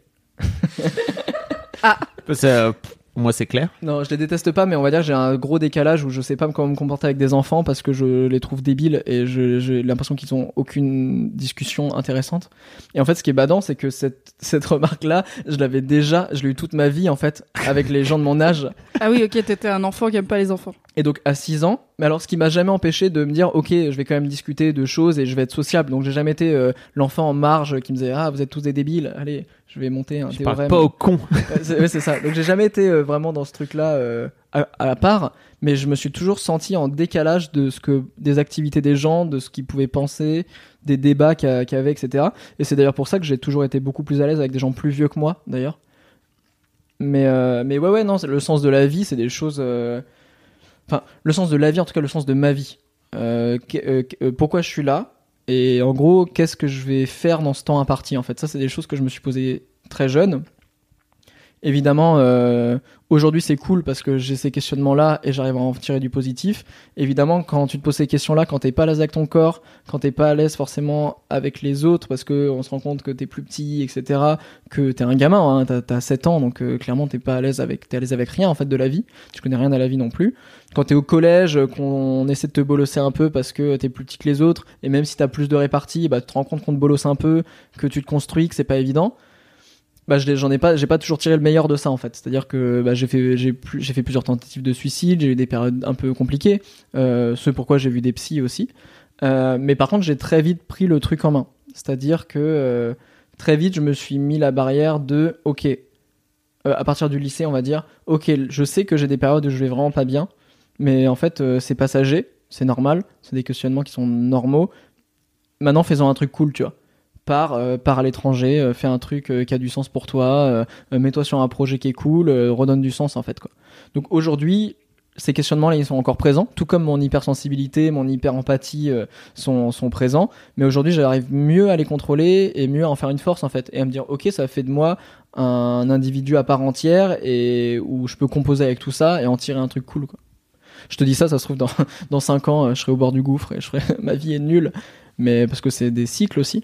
Ça, pff, moi, c'est clair. Non, je les déteste pas, mais on va dire que j'ai un gros décalage où je sais pas comment me comporter avec des enfants parce que je les trouve débiles et j'ai l'impression qu'ils ont aucune discussion intéressante. Et en fait, ce qui est badant, c'est que cette, cette remarque-là, je l'avais déjà, je l'ai eu toute ma vie en fait, avec les gens de mon âge. Ah oui, ok, t'étais un enfant qui aime pas les enfants. Et donc à 6 ans, mais alors ce qui m'a jamais empêché de me dire ok, je vais quand même discuter de choses et je vais être sociable. Donc j'ai jamais été euh, l'enfant en marge qui me disait ah vous êtes tous des débiles, allez je vais monter un Je théorème. parle pas au con. C'est ça. Donc j'ai jamais été euh, vraiment dans ce truc-là euh, à, à la part, mais je me suis toujours senti en décalage de ce que des activités des gens, de ce qu'ils pouvaient penser, des débats qu'il y avait, etc. Et c'est d'ailleurs pour ça que j'ai toujours été beaucoup plus à l'aise avec des gens plus vieux que moi, d'ailleurs. Mais euh, mais ouais ouais non, le sens de la vie, c'est des choses. euh, Enfin, le sens de la vie, en tout cas le sens de ma vie. Euh, pourquoi je suis là? Et en gros, qu'est-ce que je vais faire dans ce temps imparti En fait, ça, c'est des choses que je me suis posé très jeune. Évidemment, euh, aujourd'hui c'est cool parce que j'ai ces questionnements-là et j'arrive à en tirer du positif. Évidemment, quand tu te poses ces questions-là, quand t'es pas à l'aise avec ton corps, quand t'es pas à l'aise forcément avec les autres parce que on se rend compte que t'es plus petit, etc., que t'es un gamin, hein, t'as, t'as 7 ans, donc euh, clairement t'es pas à l'aise avec, avec rien en fait de la vie. Tu connais rien à la vie non plus. Quand t'es au collège, qu'on essaie de te bolosser un peu parce que t'es plus petit que les autres, et même si t'as plus de répartie, bah tu te rends compte qu'on te bolosse un peu, que tu te construis, que c'est pas évident. Bah j'en ai pas j'ai pas toujours tiré le meilleur de ça en fait. C'est à dire que bah, j'ai fait fait plusieurs tentatives de suicide j'ai eu des périodes un peu compliquées euh, ce pourquoi j'ai vu des psys aussi. Euh, mais par contre j'ai très vite pris le truc en main. C'est à dire que euh, très vite je me suis mis la barrière de ok euh, à partir du lycée on va dire ok je sais que j'ai des périodes où je vais vraiment pas bien mais en fait euh, c'est passager c'est normal c'est des questionnements qui sont normaux maintenant faisons un truc cool tu vois pars, euh, à l'étranger, euh, fais un truc qui a du sens pour toi, mets-toi sur un projet qui est cool, redonne du sens en fait quoi. Donc aujourd'hui, ces questionnements-là ils sont encore présents, tout comme mon hypersensibilité, mon hyper-empathie sont, sont présents, mais aujourd'hui j'arrive mieux à les contrôler et mieux à en faire une force en fait, et à me dire ok ça fait de moi un individu à part entière et où je peux composer avec tout ça et en tirer un truc cool quoi. Je te dis ça, ça se trouve dans, dans 5 ans, je serai au bord du gouffre et je serai, ma vie est nulle, mais parce que c'est des cycles aussi.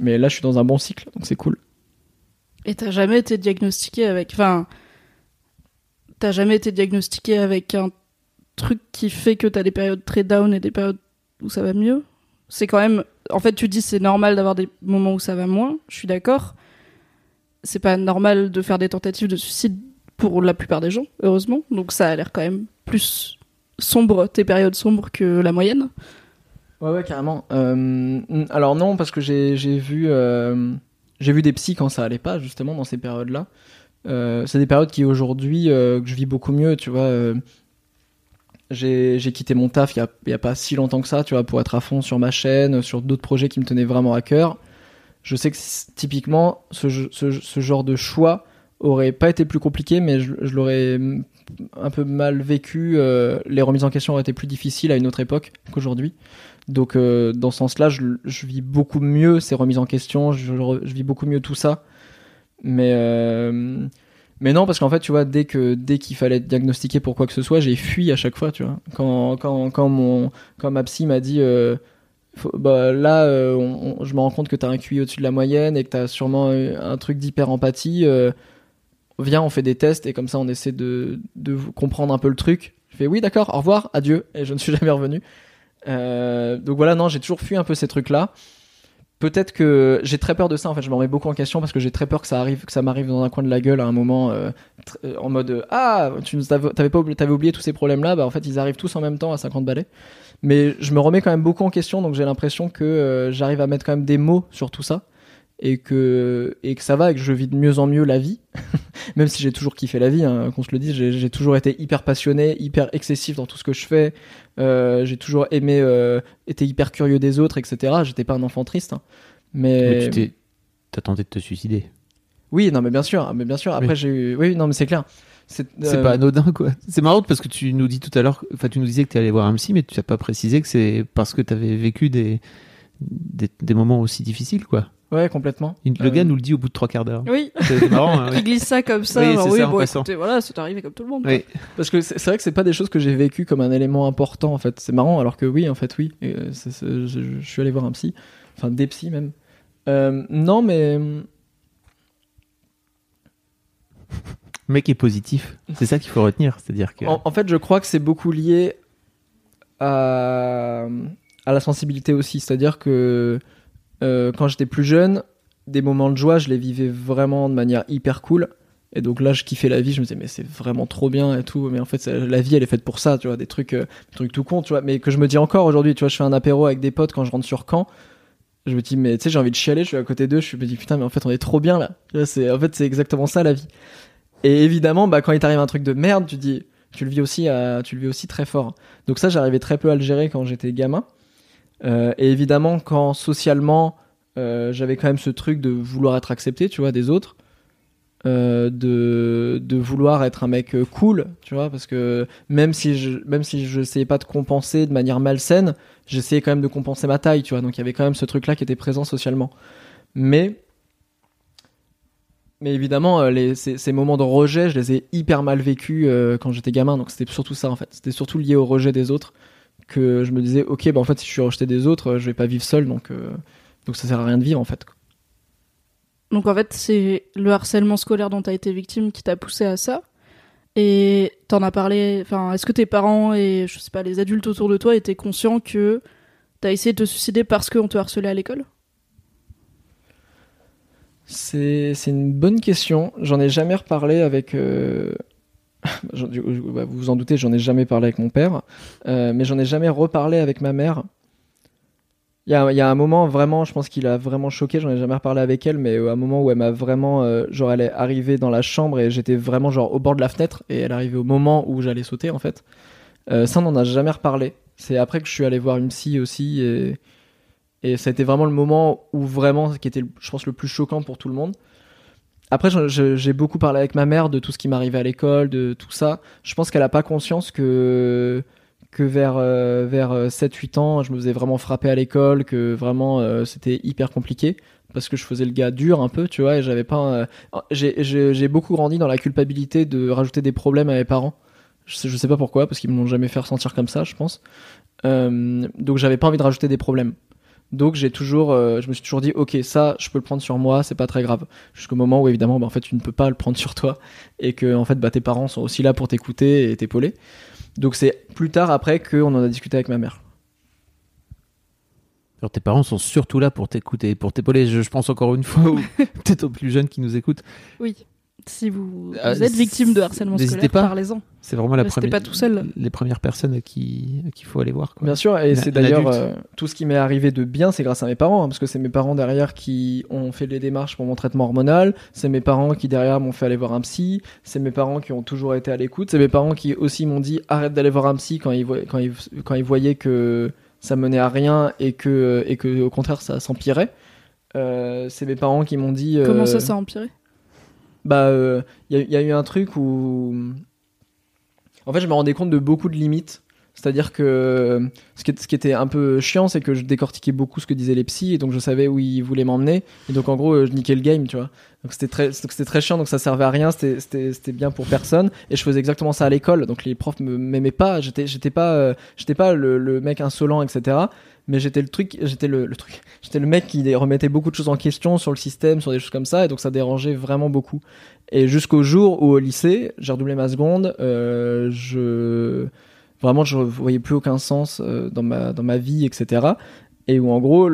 Mais là, je suis dans un bon cycle, donc c'est cool. Et t'as jamais été diagnostiqué avec. Enfin. T'as jamais été diagnostiqué avec un truc qui fait que t'as des périodes très down et des périodes où ça va mieux? C'est quand même. En fait, tu dis c'est normal d'avoir des moments où ça va moins, je suis d'accord. C'est pas normal de faire des tentatives de suicide pour la plupart des gens, heureusement. Donc ça a l'air quand même plus sombre, tes périodes sombres que la moyenne. Ouais, ouais, carrément. Euh, alors non, parce que j'ai vu, euh, vu des psys quand ça allait pas, justement, dans ces périodes-là. Euh, c'est des périodes qui aujourd'hui, que je vis beaucoup mieux, tu vois. j'ai quitté mon taf il y, a, a pas si longtemps que ça, tu vois, pour être à fond sur ma chaîne, sur d'autres projets qui me tenaient vraiment à cœur. Je sais que typiquement, ce, ce, ce genre de choix aurait pas été plus compliqué, mais je, l'aurais un peu mal vécu. euh, les remises en question auraient été plus difficiles à une autre époque qu'aujourd'hui. Donc, euh, dans ce sens-là, je, vis beaucoup mieux ces remises en question, je, vis beaucoup mieux tout ça. Mais, euh, mais non, parce qu'en fait, tu vois, dès qu'il fallait être diagnostiqué pour quoi que ce soit, j'ai fui à chaque fois, tu. Quand, mon, ma psy m'a dit, bah, là, je me rends compte que t'as un QI au-dessus de la moyenne et que t'as sûrement euh, un truc d'hyper-empathie. euh, viens, on fait des tests et comme ça, on essaie de, de comprendre un peu le truc. Je fais oui, d'accord, au revoir, adieu, et je ne suis jamais revenu. Euh, donc voilà, non, j'ai toujours fui un peu ces trucs-là. Peut-être que j'ai très peur de ça en fait, je m'en remets beaucoup en question parce que j'ai très peur que ça arrive, que ça m'arrive dans un coin de la gueule à un moment euh, euh, en mode ah tu avais, t'avais pas oublié, t'avais oublié tous ces problèmes là, bah en fait ils arrivent tous en même temps à 50 balais. Mais je me remets quand même beaucoup en question donc j'ai l'impression que j'arrive à mettre quand même des mots sur tout ça et que et que ça va et que je vis de mieux en mieux la vie, même si j'ai toujours kiffé la vie, hein, qu'on se le dise, j'ai toujours été hyper passionné, hyper excessif dans tout ce que je fais. Euh, j'ai toujours aimé, euh, été hyper curieux des autres, etc. J'étais pas un enfant triste, hein. Mais mais tu t'es- t'as tenté de te suicider. oui, non, mais bien sûr, mais bien sûr. Après, Oui. j'ai eu, oui, non, mais c'est clair. C'est C'est euh, pas anodin, quoi. C'est marrant parce que tu nous dis tout à l'heure, enfin, tu nous disais que tu allais voir un psy, mais tu n'as pas précisé que c'est parce que tu avais vécu des, des, des moments aussi difficiles, quoi. Ouais, complètement. Il- Le Euh, gars nous le dit au bout de trois quarts d'heure. Oui, C'est marrant, hein, il glisse ça comme ça. Oui, c'est oui, bon, écoutez, voilà, c'est arrivé comme tout le monde. Oui. Parce que c'est vrai que c'est pas des choses que j'ai vécues comme un élément important, en fait. C'est marrant, alors que oui, en fait, oui. Et, euh, je, je suis allé voir un psy. Enfin, des psys, même. Euh, non, mais. Le mec est positif. C'est ça qu'il faut retenir. C'est-à-dire que. En, en fait, je crois que c'est beaucoup lié à, à la sensibilité aussi. C'est-à-dire que euh, quand j'étais plus jeune, des moments de joie, je les vivais vraiment de manière hyper cool. Et donc là, je kiffais la vie. Je me disais, mais c'est vraiment trop bien et tout. Mais en fait, la vie, elle est faite pour ça, tu vois, des trucs, euh, trucs tout con, tu vois. Mais que je me dis encore aujourd'hui, tu vois, je fais un apéro avec des potes quand je rentre sur Caen. Je me dis, mais tu sais, j'ai envie de chialer. Je suis à côté d'eux. Je me dis, putain, mais en fait, on est trop bien là. C'est, en fait, c'est exactement ça la vie. Et évidemment, bah, quand il t'arrive un truc de merde, tu dis, tu le vis aussi, tu le vis aussi très fort. Donc ça, j'arrivais très peu à le gérer quand j'étais gamin. Euh, et évidemment, quand socialement, euh, j'avais quand même ce truc de vouloir être accepté, tu vois, des autres. euh, de, de vouloir être un mec cool, tu vois, parce que même si je même si pas de compenser de manière malsaine, j'essayais quand même de compenser ma taille, tu vois. Donc il y avait quand même ce truc-là qui était présent socialement. Mais mais évidemment, ces, ces moments de rejet, je les ai hyper mal vécus quand j'étais gamin. Donc c'était surtout ça en fait. C'était surtout lié au rejet des autres que je me disais, ok, bah en fait si je suis rejeté des autres, euh, je vais pas vivre seul, donc euh, donc ça sert à rien de vivre en fait. Donc en fait, c'est le harcèlement scolaire dont tu as été victime qui t'a poussé à ça. Et t'en as parlé. Enfin, est-ce que tes parents et je sais pas les adultes autour de toi étaient conscients que t'as essayé de te suicider parce qu'on te harcelait à l'école? C'est c'est une bonne question. J'en ai jamais reparlé avec. euh, vous vous en doutez, j'en ai jamais parlé avec mon père, Euh, mais j'en ai jamais reparlé avec ma mère. Il y a, un moment vraiment, je pense qu'il a vraiment choqué. J'en ai jamais reparlé avec elle, mais à un moment où elle m'a vraiment, euh, genre, elle est arrivée dans la chambre et j'étais vraiment genre au bord de la fenêtre et elle arrivée au moment où j'allais sauter en fait. Euh, ça, on n'en a jamais reparlé. C'est après que je suis allé voir une psy aussi et et ça a été vraiment le moment où vraiment, qui était, je pense, le plus choquant pour tout le monde. Après, j'ai beaucoup parlé avec ma mère de tout ce qui m'arrivait à l'école, de tout ça. Je pense qu'elle a pas conscience que que vers euh, vers 7-8 ans, je me faisais vraiment frapper à l'école, que vraiment euh, c'était hyper compliqué parce que je faisais le gars dur un peu, tu vois, et j'avais pas. euh, j'ai- beaucoup grandi dans la culpabilité de rajouter des problèmes à mes parents. Je sais, sais pas pourquoi, parce qu'ils me l'ont jamais fait ressentir comme ça, je pense. Euh, donc j'avais pas envie de rajouter des problèmes. Donc j'ai toujours, euh, je me suis toujours dit, ok, ça, je peux le prendre sur moi, c'est pas très grave. Jusqu'au moment où évidemment, bah, en fait, tu ne peux pas le prendre sur toi et que en fait, bah, tes parents sont aussi là pour t'écouter et t'épauler. Donc c'est plus tard après qu'on en a discuté avec ma mère. Alors, tes parents sont surtout là pour t'écouter, pour t'épauler. Je, je pense encore une fois, peut-être aux plus jeunes qui nous écoutent. Oui. Si vous, Ah, vous êtes victime de harcèlement scolaire, pas. parlez-en. C'est vraiment la Restez première, pas tout seul. les premières personnes à qui à qui faut aller voir. Quoi. Bien sûr, et c'est d'ailleurs euh, tout ce qui m'est arrivé de bien, c'est grâce à mes parents, hein, parce que c'est mes parents derrière qui ont fait les démarches pour mon traitement hormonal, c'est mes parents qui derrière m'ont fait aller voir un psy, c'est mes parents qui ont toujours été à l'écoute, c'est mes parents qui aussi m'ont dit arrête d'aller voir un psy quand ils, voient- quand, ils, quand ils voyaient que ça menait à rien et que, et que au contraire ça s'empirait. Euh, c'est mes parents qui m'ont dit. Comment euh, ça, ça a empiré? Bah, il y, a- y a eu un truc où. En fait, je me rendais compte de beaucoup de limites. C'est-à-dire que ce qui, est- ce qui était un peu chiant, c'est que je décortiquais beaucoup ce que disaient les psys, et donc je savais où ils voulaient m'emmener. Et donc en gros, euh, je niquais le game, tu vois. Donc c'était très, chiant, donc ça servait à rien, c'était- bien pour personne. Et je faisais exactement ça à l'école, donc les profs me m'aimaient pas. J'étais j'étais pas, euh, j'étais pas le, mec insolent, etc. Mais j'étais le truc, j'étais le, truc, j'étais le mec qui remettait beaucoup de choses en question sur le système, sur des choses comme ça, et donc ça dérangeait vraiment beaucoup. Et jusqu'au jour où au lycée, j'ai redoublé ma seconde, euh, je vraiment je voyais plus aucun sens euh, dans ma dans ma vie, etc. Et où en gros,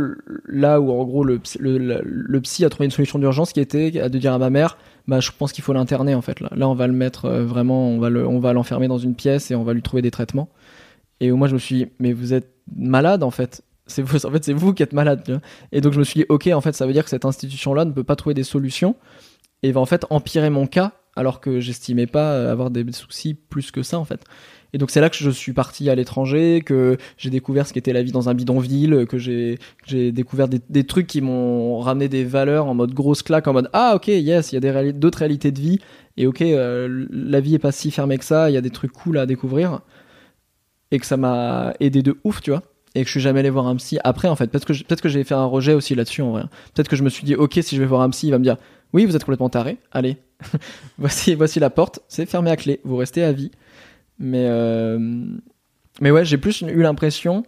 là où en gros le, le, psy a trouvé une solution d'urgence qui était de dire à ma mère, bah je pense qu'il faut l'interner en fait. Là, là on va le mettre euh, vraiment, on va le, on va l'enfermer dans une pièce et on va lui trouver des traitements. Et où moi je me suis dit, mais vous êtes malade en fait. C'est vous, en fait c'est vous qui êtes malade. Et donc je me suis dit, ok en fait ça veut dire que cette institution là ne peut pas trouver des solutions et va en fait empirer mon cas alors que j'estimais pas euh, avoir des soucis plus que ça en fait. Et donc c'est là que je suis parti à l'étranger, que j'ai découvert ce qu'était la vie dans un bidonville, que j'ai découvert des, trucs qui m'ont ramené des valeurs en mode grosse claque, en mode ah ok yes il y a d'autres réalités de vie. Et ok euh, la vie est pas si fermée que ça, il y a des trucs cool à découvrir. Et que ça m'a aidé de ouf tu vois. Et que je suis jamais allé voir un psy après en fait. Peut-être que peut-être que j'ai fait un rejet aussi là-dessus en vrai. Peut-être que je me suis dit ok si je vais voir un psy il va me dire oui vous êtes complètement taré allez. Voici voici la porte c'est fermé à clé vous restez à vie mais euh, mais ouais j'ai plus eu l'impression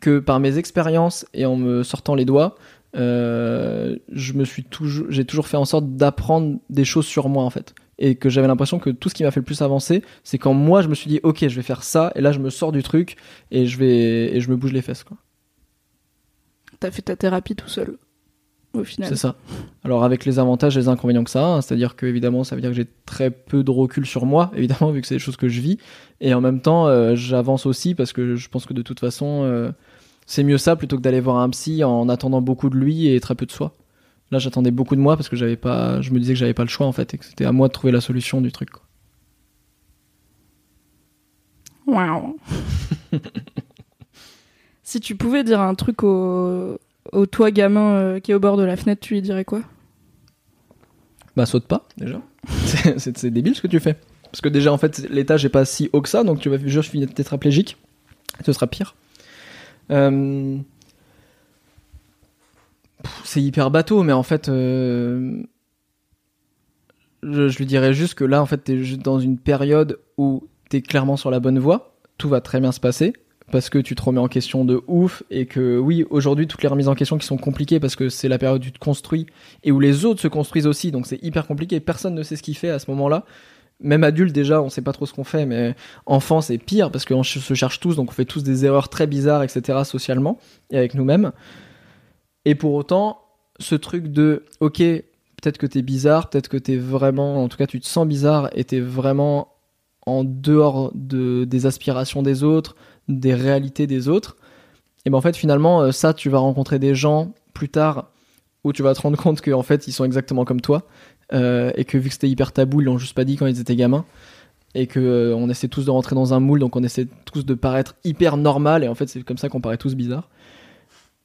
que par mes expériences et en me sortant les doigts euh, j'ai toujours fait en sorte d'apprendre des choses sur moi en fait. Et que j'avais l'impression que tout ce qui m'a fait le plus avancer c'est quand moi je me suis dit ok je vais faire ça et là je me sors du truc et je vais et je me bouge les fesses quoi. T'as fait ta thérapie tout seul, au final. C'est ça. Alors avec les avantages et les inconvénients que ça a, hein, c'est-à-dire que évidemment ça veut dire que j'ai très peu de recul sur moi, évidemment vu que c'est des choses que je vis, et en même temps euh, j'avance aussi parce que je pense que de toute façon euh, c'est mieux ça plutôt que d'aller voir un psy en attendant beaucoup de lui et très peu de soi. Là j'attendais beaucoup de moi parce que j'avais pas, je me disais que j'avais pas le choix en fait et que c'était à moi de trouver la solution du truc. quoi. Si tu pouvais dire un truc au, au toi gamin euh, qui est au bord de la fenêtre, tu lui dirais quoi? Bah saute pas déjà. C'est- débile ce que tu fais. Parce que déjà en fait l'étage est pas si haut que ça, donc tu vas juste finir tétraplégique. Ce sera pire. Euh, C'est hyper bateau, mais en fait, euh, je, je lui dirais juste que là, en fait, t'es juste dans une période où t'es clairement sur la bonne voie. Tout va très bien se passer parce que tu te remets en question de ouf et que oui, aujourd'hui, toutes les remises en question qui sont compliquées parce que c'est la période où tu te construis et où les autres se construisent aussi, donc c'est hyper compliqué. Personne ne sait ce qu'il fait à ce moment-là. Même adulte déjà, on sait pas trop ce qu'on fait, mais enfant c'est pire parce qu'on se cherche tous, donc on fait tous des erreurs très bizarres, etc. socialement et avec nous-mêmes. Et pour autant, ce truc de, ok, peut-être que t'es bizarre, peut-être que t'es vraiment, en tout cas tu te sens bizarre et t'es vraiment en dehors de, des aspirations des autres, des réalités des autres. Et ben en fait finalement euh, ça tu vas rencontrer des gens plus tard où tu vas te rendre compte qu'en fait ils sont exactement comme toi euh, et que vu que c'était hyper tabou ils l'ont juste pas dit quand ils étaient gamins et que euh, on essaie tous de rentrer dans un moule donc on essaie tous de paraître hyper normal et en fait c'est comme ça qu'on paraît tous bizarres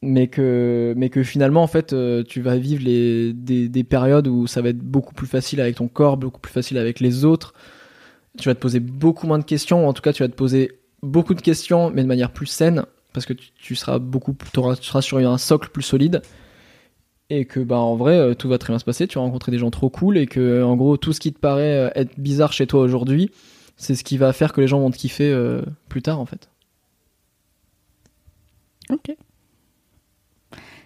mais que mais que finalement en fait tu vas vivre les des, des périodes où ça va être beaucoup plus facile avec ton corps beaucoup plus facile avec les autres tu vas te poser beaucoup moins de questions ou en tout cas tu vas te poser beaucoup de questions mais de manière plus saine parce que tu, seras beaucoup tu seras sur un socle plus solide et que bah en vrai euh, tout va très bien se passer tu vas rencontrer des gens trop cool et que en gros tout ce qui te paraît euh, être bizarre chez toi aujourd'hui c'est ce qui va faire que les gens vont te kiffer euh, plus tard en fait Ok.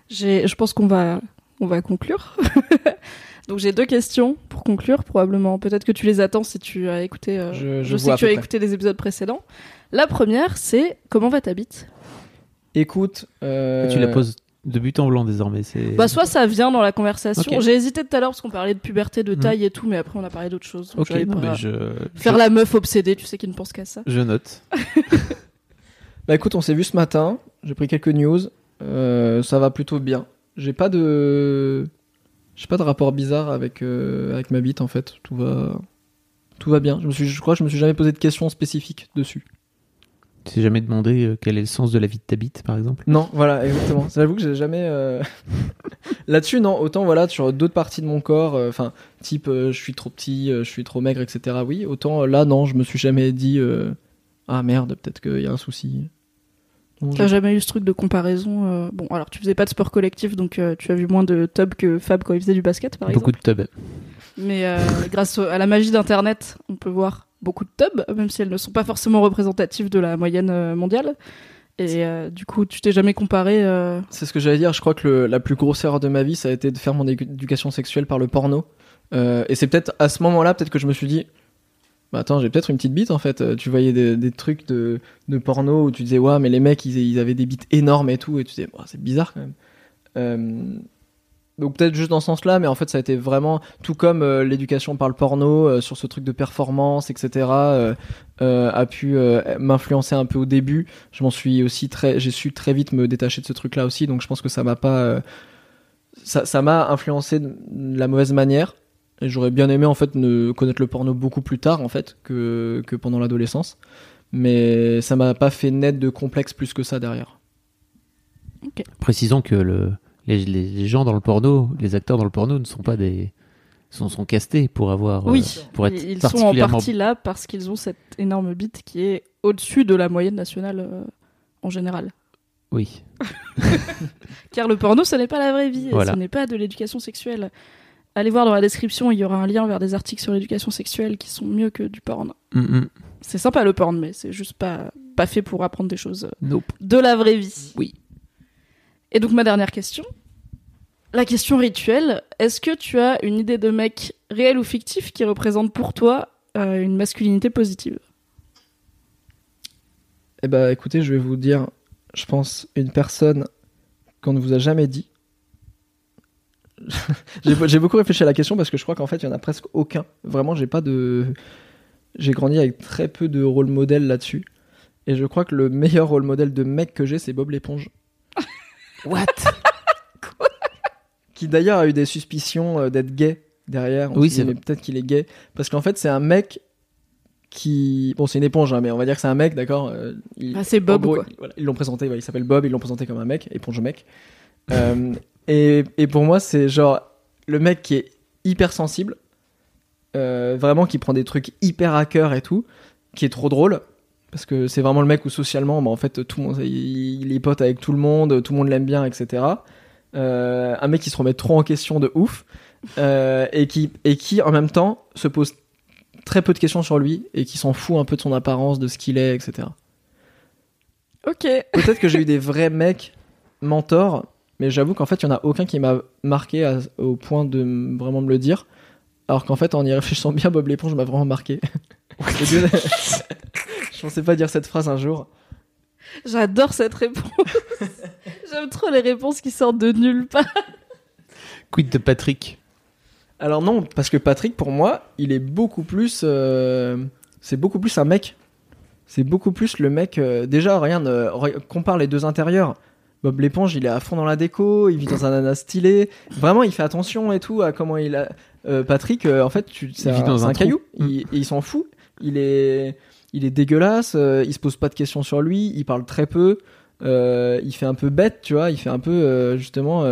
Je pense qu'on va, on va conclure. Donc j'ai deux questions pour conclure, probablement. Peut-être que tu les attends si tu as écouté. euh, Je- je sais vois que tu as près. écouté les épisodes précédents. La première, c'est comment va ta bite? Écoute euh, Tu la poses de but en blanc désormais. C'est Bah soit ça vient dans la conversation. J'ai hésité tout à l'heure parce qu'on parlait de puberté, de Mhm. taille et tout, mais après on a parlé d'autre chose. Donc Ok, non, mais je, Faire je, la meuf obsédée, tu sais, qui ne pense qu'à ça. je note. Bah écoute, on s'est vu ce matin. J'ai pris quelques news. Euh, ça va plutôt bien. J'ai pas de, j'ai pas de rapport bizarre avec euh, avec ma bite en fait. Tout va, tout va bien. Je me suis, je crois, que je me suis jamais posé de questions spécifiques dessus. Tu t'es jamais demandé euh, quel est le sens de la vie de ta bite, par exemple? Non, voilà, exactement. J'avoue que j'ai jamais euh, là-dessus. Non, autant voilà sur d'autres parties de mon corps. Enfin, type, euh, je suis trop petit, euh, je suis trop maigre, etc. Oui, autant euh, là, non, je me suis jamais dit, euh, ah merde, peut-être qu'il y a un souci. T'as jamais eu ce truc de comparaison euh, Bon, alors tu faisais pas de sport collectif, donc euh, tu as vu moins de tubs que Fab quand il faisait du basket, par Beaucoup exemple. de tubs. Mais euh, grâce au- à la magie d'Internet, on peut voir beaucoup de tubs, même si elles ne sont pas forcément représentatives de la moyenne mondiale. Et euh, du coup, tu t'es jamais comparé euh, C'est ce que j'allais dire. Je crois que le- la plus grosse erreur de ma vie, ça a été de faire mon édu- éducation sexuelle par le porno. Euh, et c'est peut-être à ce moment-là, peut-être que je me suis dit, bah attends, j'ai peut-être une petite bite en fait. Euh, Tu voyais des, trucs de, porno où tu disais, ouais, mais les mecs, ils, avaient des bites énormes et tout, et tu disais, c'est bizarre quand même. Euh, donc peut-être juste dans ce sens-là, mais en fait, ça a été vraiment tout comme euh, l'éducation par le porno sur ce truc de performance, etc. a pu m'influencer un peu au début je m'en suis aussi très j'ai su très vite me détacher de ce truc là aussi donc je pense que ça m'a pas ça m'a influencé de la mauvaise manière et j'aurais bien aimé en fait ne connaître le porno beaucoup plus tard en fait que que pendant l'adolescence mais ça m'a pas fait naître de complexe plus que ça derrière Précisons que le, les, les- gens dans le porno, les acteurs dans le porno ne sont pas des. sont, sont castés pour avoir. euh, Oui, pour être ils ils sont en partie là parce qu'ils ont cette énorme bite qui est au-dessus de la moyenne nationale euh, en général. Oui. Car le porno, ce n'est pas la vraie vie, Voilà. ce n'est pas de l'éducation sexuelle. Allez voir dans la description, il y aura un lien vers des articles sur l'éducation sexuelle qui sont mieux que du porn. Mm, mm. C'est sympa le porn, mais c'est juste pas, pas fait pour apprendre des choses euh, Nope. de la vraie vie. Oui. Et donc ma dernière question, la question rituelle, est-ce que tu as une idée de mec réel ou fictif qui représente pour toi euh, une masculinité positive? Eh ben écoutez je vais vous dire je pense une personne qu'on ne vous a jamais dit j'ai beaucoup réfléchi à la question parce que je crois qu'en fait il y en a presque aucun vraiment j'ai pas de j'ai grandi avec très peu de rôle modèle là-dessus et je crois que le meilleur rôle modèle de mec que j'ai c'est Bob l'éponge What? Qui d'ailleurs a eu des suspicions euh, d'être gay derrière. On Oui, c'est peut-être qu'il est gay parce qu'en fait c'est un mec qui bon c'est une éponge hein, mais on va dire que c'est un mec d'accord. euh, il- Ah, c'est Bob, gros, quoi. il- voilà, ils l'ont présenté, il s'appelle Bob, ils l'ont présenté comme un mec, éponge mec. Euh, et, et pour moi c'est genre le mec qui est hyper sensible, euh, vraiment qui prend des trucs hyper à cœur et tout, qui est trop drôle. Parce que c'est vraiment le mec où socialement, bah, en fait, tout le monde, il, il est pote avec tout le monde, tout le monde l'aime bien, etc. Euh, un mec qui se remet trop en question de ouf euh, et qui et qui en même temps se pose très peu de questions sur lui et qui s'en fout un peu de son apparence, de ce qu'il est, etc. Ok. Peut-être que j'ai eu des vrais mecs mentors, mais j'avoue qu'en fait, il y en a aucun qui m'a marqué à- au point de vraiment me le dire. Alors qu'en fait, en y réfléchissant bien, Bob l'éponge m'a vraiment marqué. Je pensais pas dire cette phrase un jour. J'adore cette réponse. J'aime trop les réponses qui sortent de nulle part. Quid de Patrick? Alors non, parce que Patrick, pour moi, il est beaucoup plus... euh, C'est beaucoup plus un mec. C'est beaucoup plus le mec... euh, Déjà, regarde, euh, re- compare les deux intérieurs. Bob l'éponge, il est à fond dans la déco, il vit dans un ananas stylé. Vraiment, il fait attention et tout à comment il a... Euh, Patrick, euh, en fait, tu... c'est un, dans un caillou. Mm. Il, s'en fout. Il est... Il est dégueulasse, euh, il se pose pas de questions sur lui, il parle très peu, euh, il fait un peu bête, tu vois, il fait un peu justement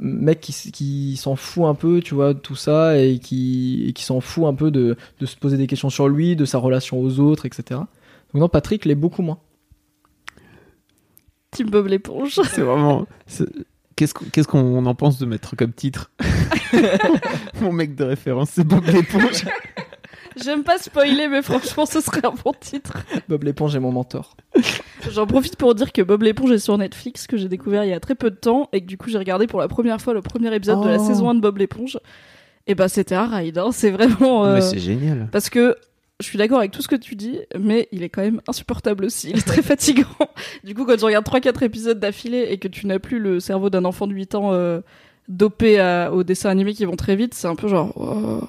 mec qui, s'en fout un peu, tu vois, de tout ça et qui, et qui s'en fout un peu de, de se poser des questions sur lui, de sa relation aux autres, etc. Donc non, Patrick l'est beaucoup moins. Team Bob l'éponge. C'est vraiment. c'est- Qu'est-ce qu'on qu'est-ce qu'on en pense de mettre comme titre? Mon mec de référence, c'est Bob l'éponge. J'aime pas spoiler, mais franchement, ce serait un bon titre. Bob l'éponge est mon mentor. J'en profite pour dire que Bob l'éponge est sur Netflix, que j'ai découvert il y a très peu de temps, et que du coup j'ai regardé pour la première fois le premier épisode de la Oh. saison 1 de Bob l'éponge. Et bah c'était un ride, hein. c'est vraiment... euh, Mais c'est génial. Parce que je suis d'accord avec tout ce que tu dis, mais il est quand même insupportable aussi. Il est très fatigant. Du coup, quand tu regardes 3-4 épisodes d'affilée et que tu n'as plus le cerveau d'un enfant de 8 ans euh, dopé aux dessins animés qui vont très vite, c'est un peu genre... oh,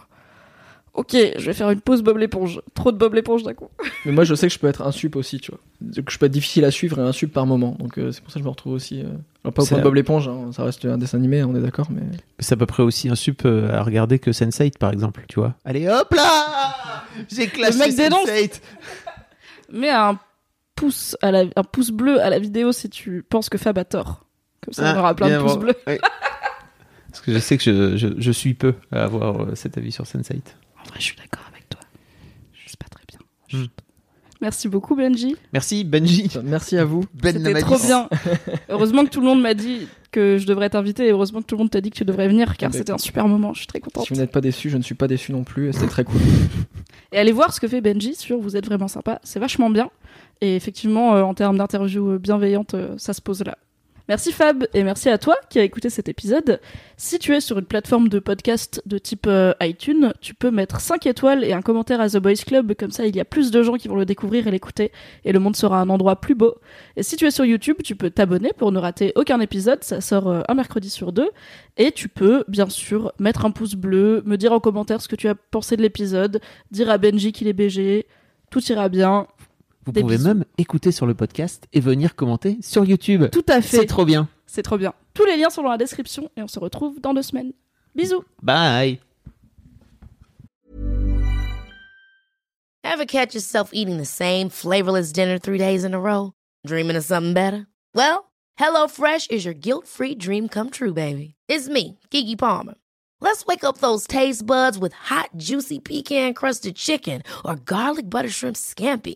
Ok, je vais faire une pause Bob l'éponge. Trop de Bob l'éponge d'un coup. Mais moi, je sais que je peux être insup aussi, tu vois. Que je peux être difficile à suivre et insup par moment. Donc euh, c'est pour ça que je me retrouve aussi. euh, Alors pas au point de Bob l'éponge, hein, ça reste un dessin animé, on est d'accord, mais. C'est à peu près aussi un sup euh, à regarder que Sense8 par exemple, tu vois. Allez hop là J'ai clashé dénonce. Sense8 Mets un pouce, à la, un pouce bleu à la vidéo si tu penses que Fab a tort. Comme ça, on Ah, aura plein de pouces bon. bleus. Oui. Parce que je sais que je, je, je suis peu à avoir euh, cet avis sur Sense8. En vrai, je suis d'accord avec toi. C'est pas très bien. Hmm. Merci beaucoup, Benji. Merci Benji. Merci à vous. Ben C'était trop bien. heureusement que tout le monde m'a dit que je devrais t'inviter et heureusement que tout le monde t'a dit que tu devrais venir car c'était un super moment. Je suis très contente. Si vous n'êtes pas déçus, je ne suis pas déçu non plus, c'était très cool. Et allez voir ce que fait Benji sur Vous êtes vraiment sympa. C'est vachement bien. Et effectivement, euh, en termes d'interview euh, bienveillante, euh, ça se pose là. Merci Fab et merci à toi qui as écouté cet épisode. Si tu es sur une plateforme de podcast de type euh, iTunes, tu peux mettre 5 étoiles et un commentaire à The Boys Club, comme ça il y a plus de gens qui vont le découvrir et l'écouter, et le monde sera un endroit plus beau. Et si tu es sur YouTube, tu peux t'abonner pour ne rater aucun épisode, ça sort euh, un mercredi sur deux, et tu peux bien sûr mettre un pouce bleu, me dire en commentaire ce que tu as pensé de l'épisode, dire à Benji qu'il est BG, tout ira bien. Vous Des pouvez bisous. même écouter sur le podcast et venir commenter sur YouTube. Tout à C'est fait. trop bien. C'est trop bien. Tous les liens sont dans la description et on se retrouve dans deux semaines. Bisous. Bye. Ever catch yourself eating the same flavorless dinner three days in a row? Dreaming of something better? Well, HelloFresh is your guilt-free dream come true, baby. It's me, Kiki Palmer. Let's wake up those taste buds with hot, juicy pecan-crusted chicken or garlic butter shrimp scampi.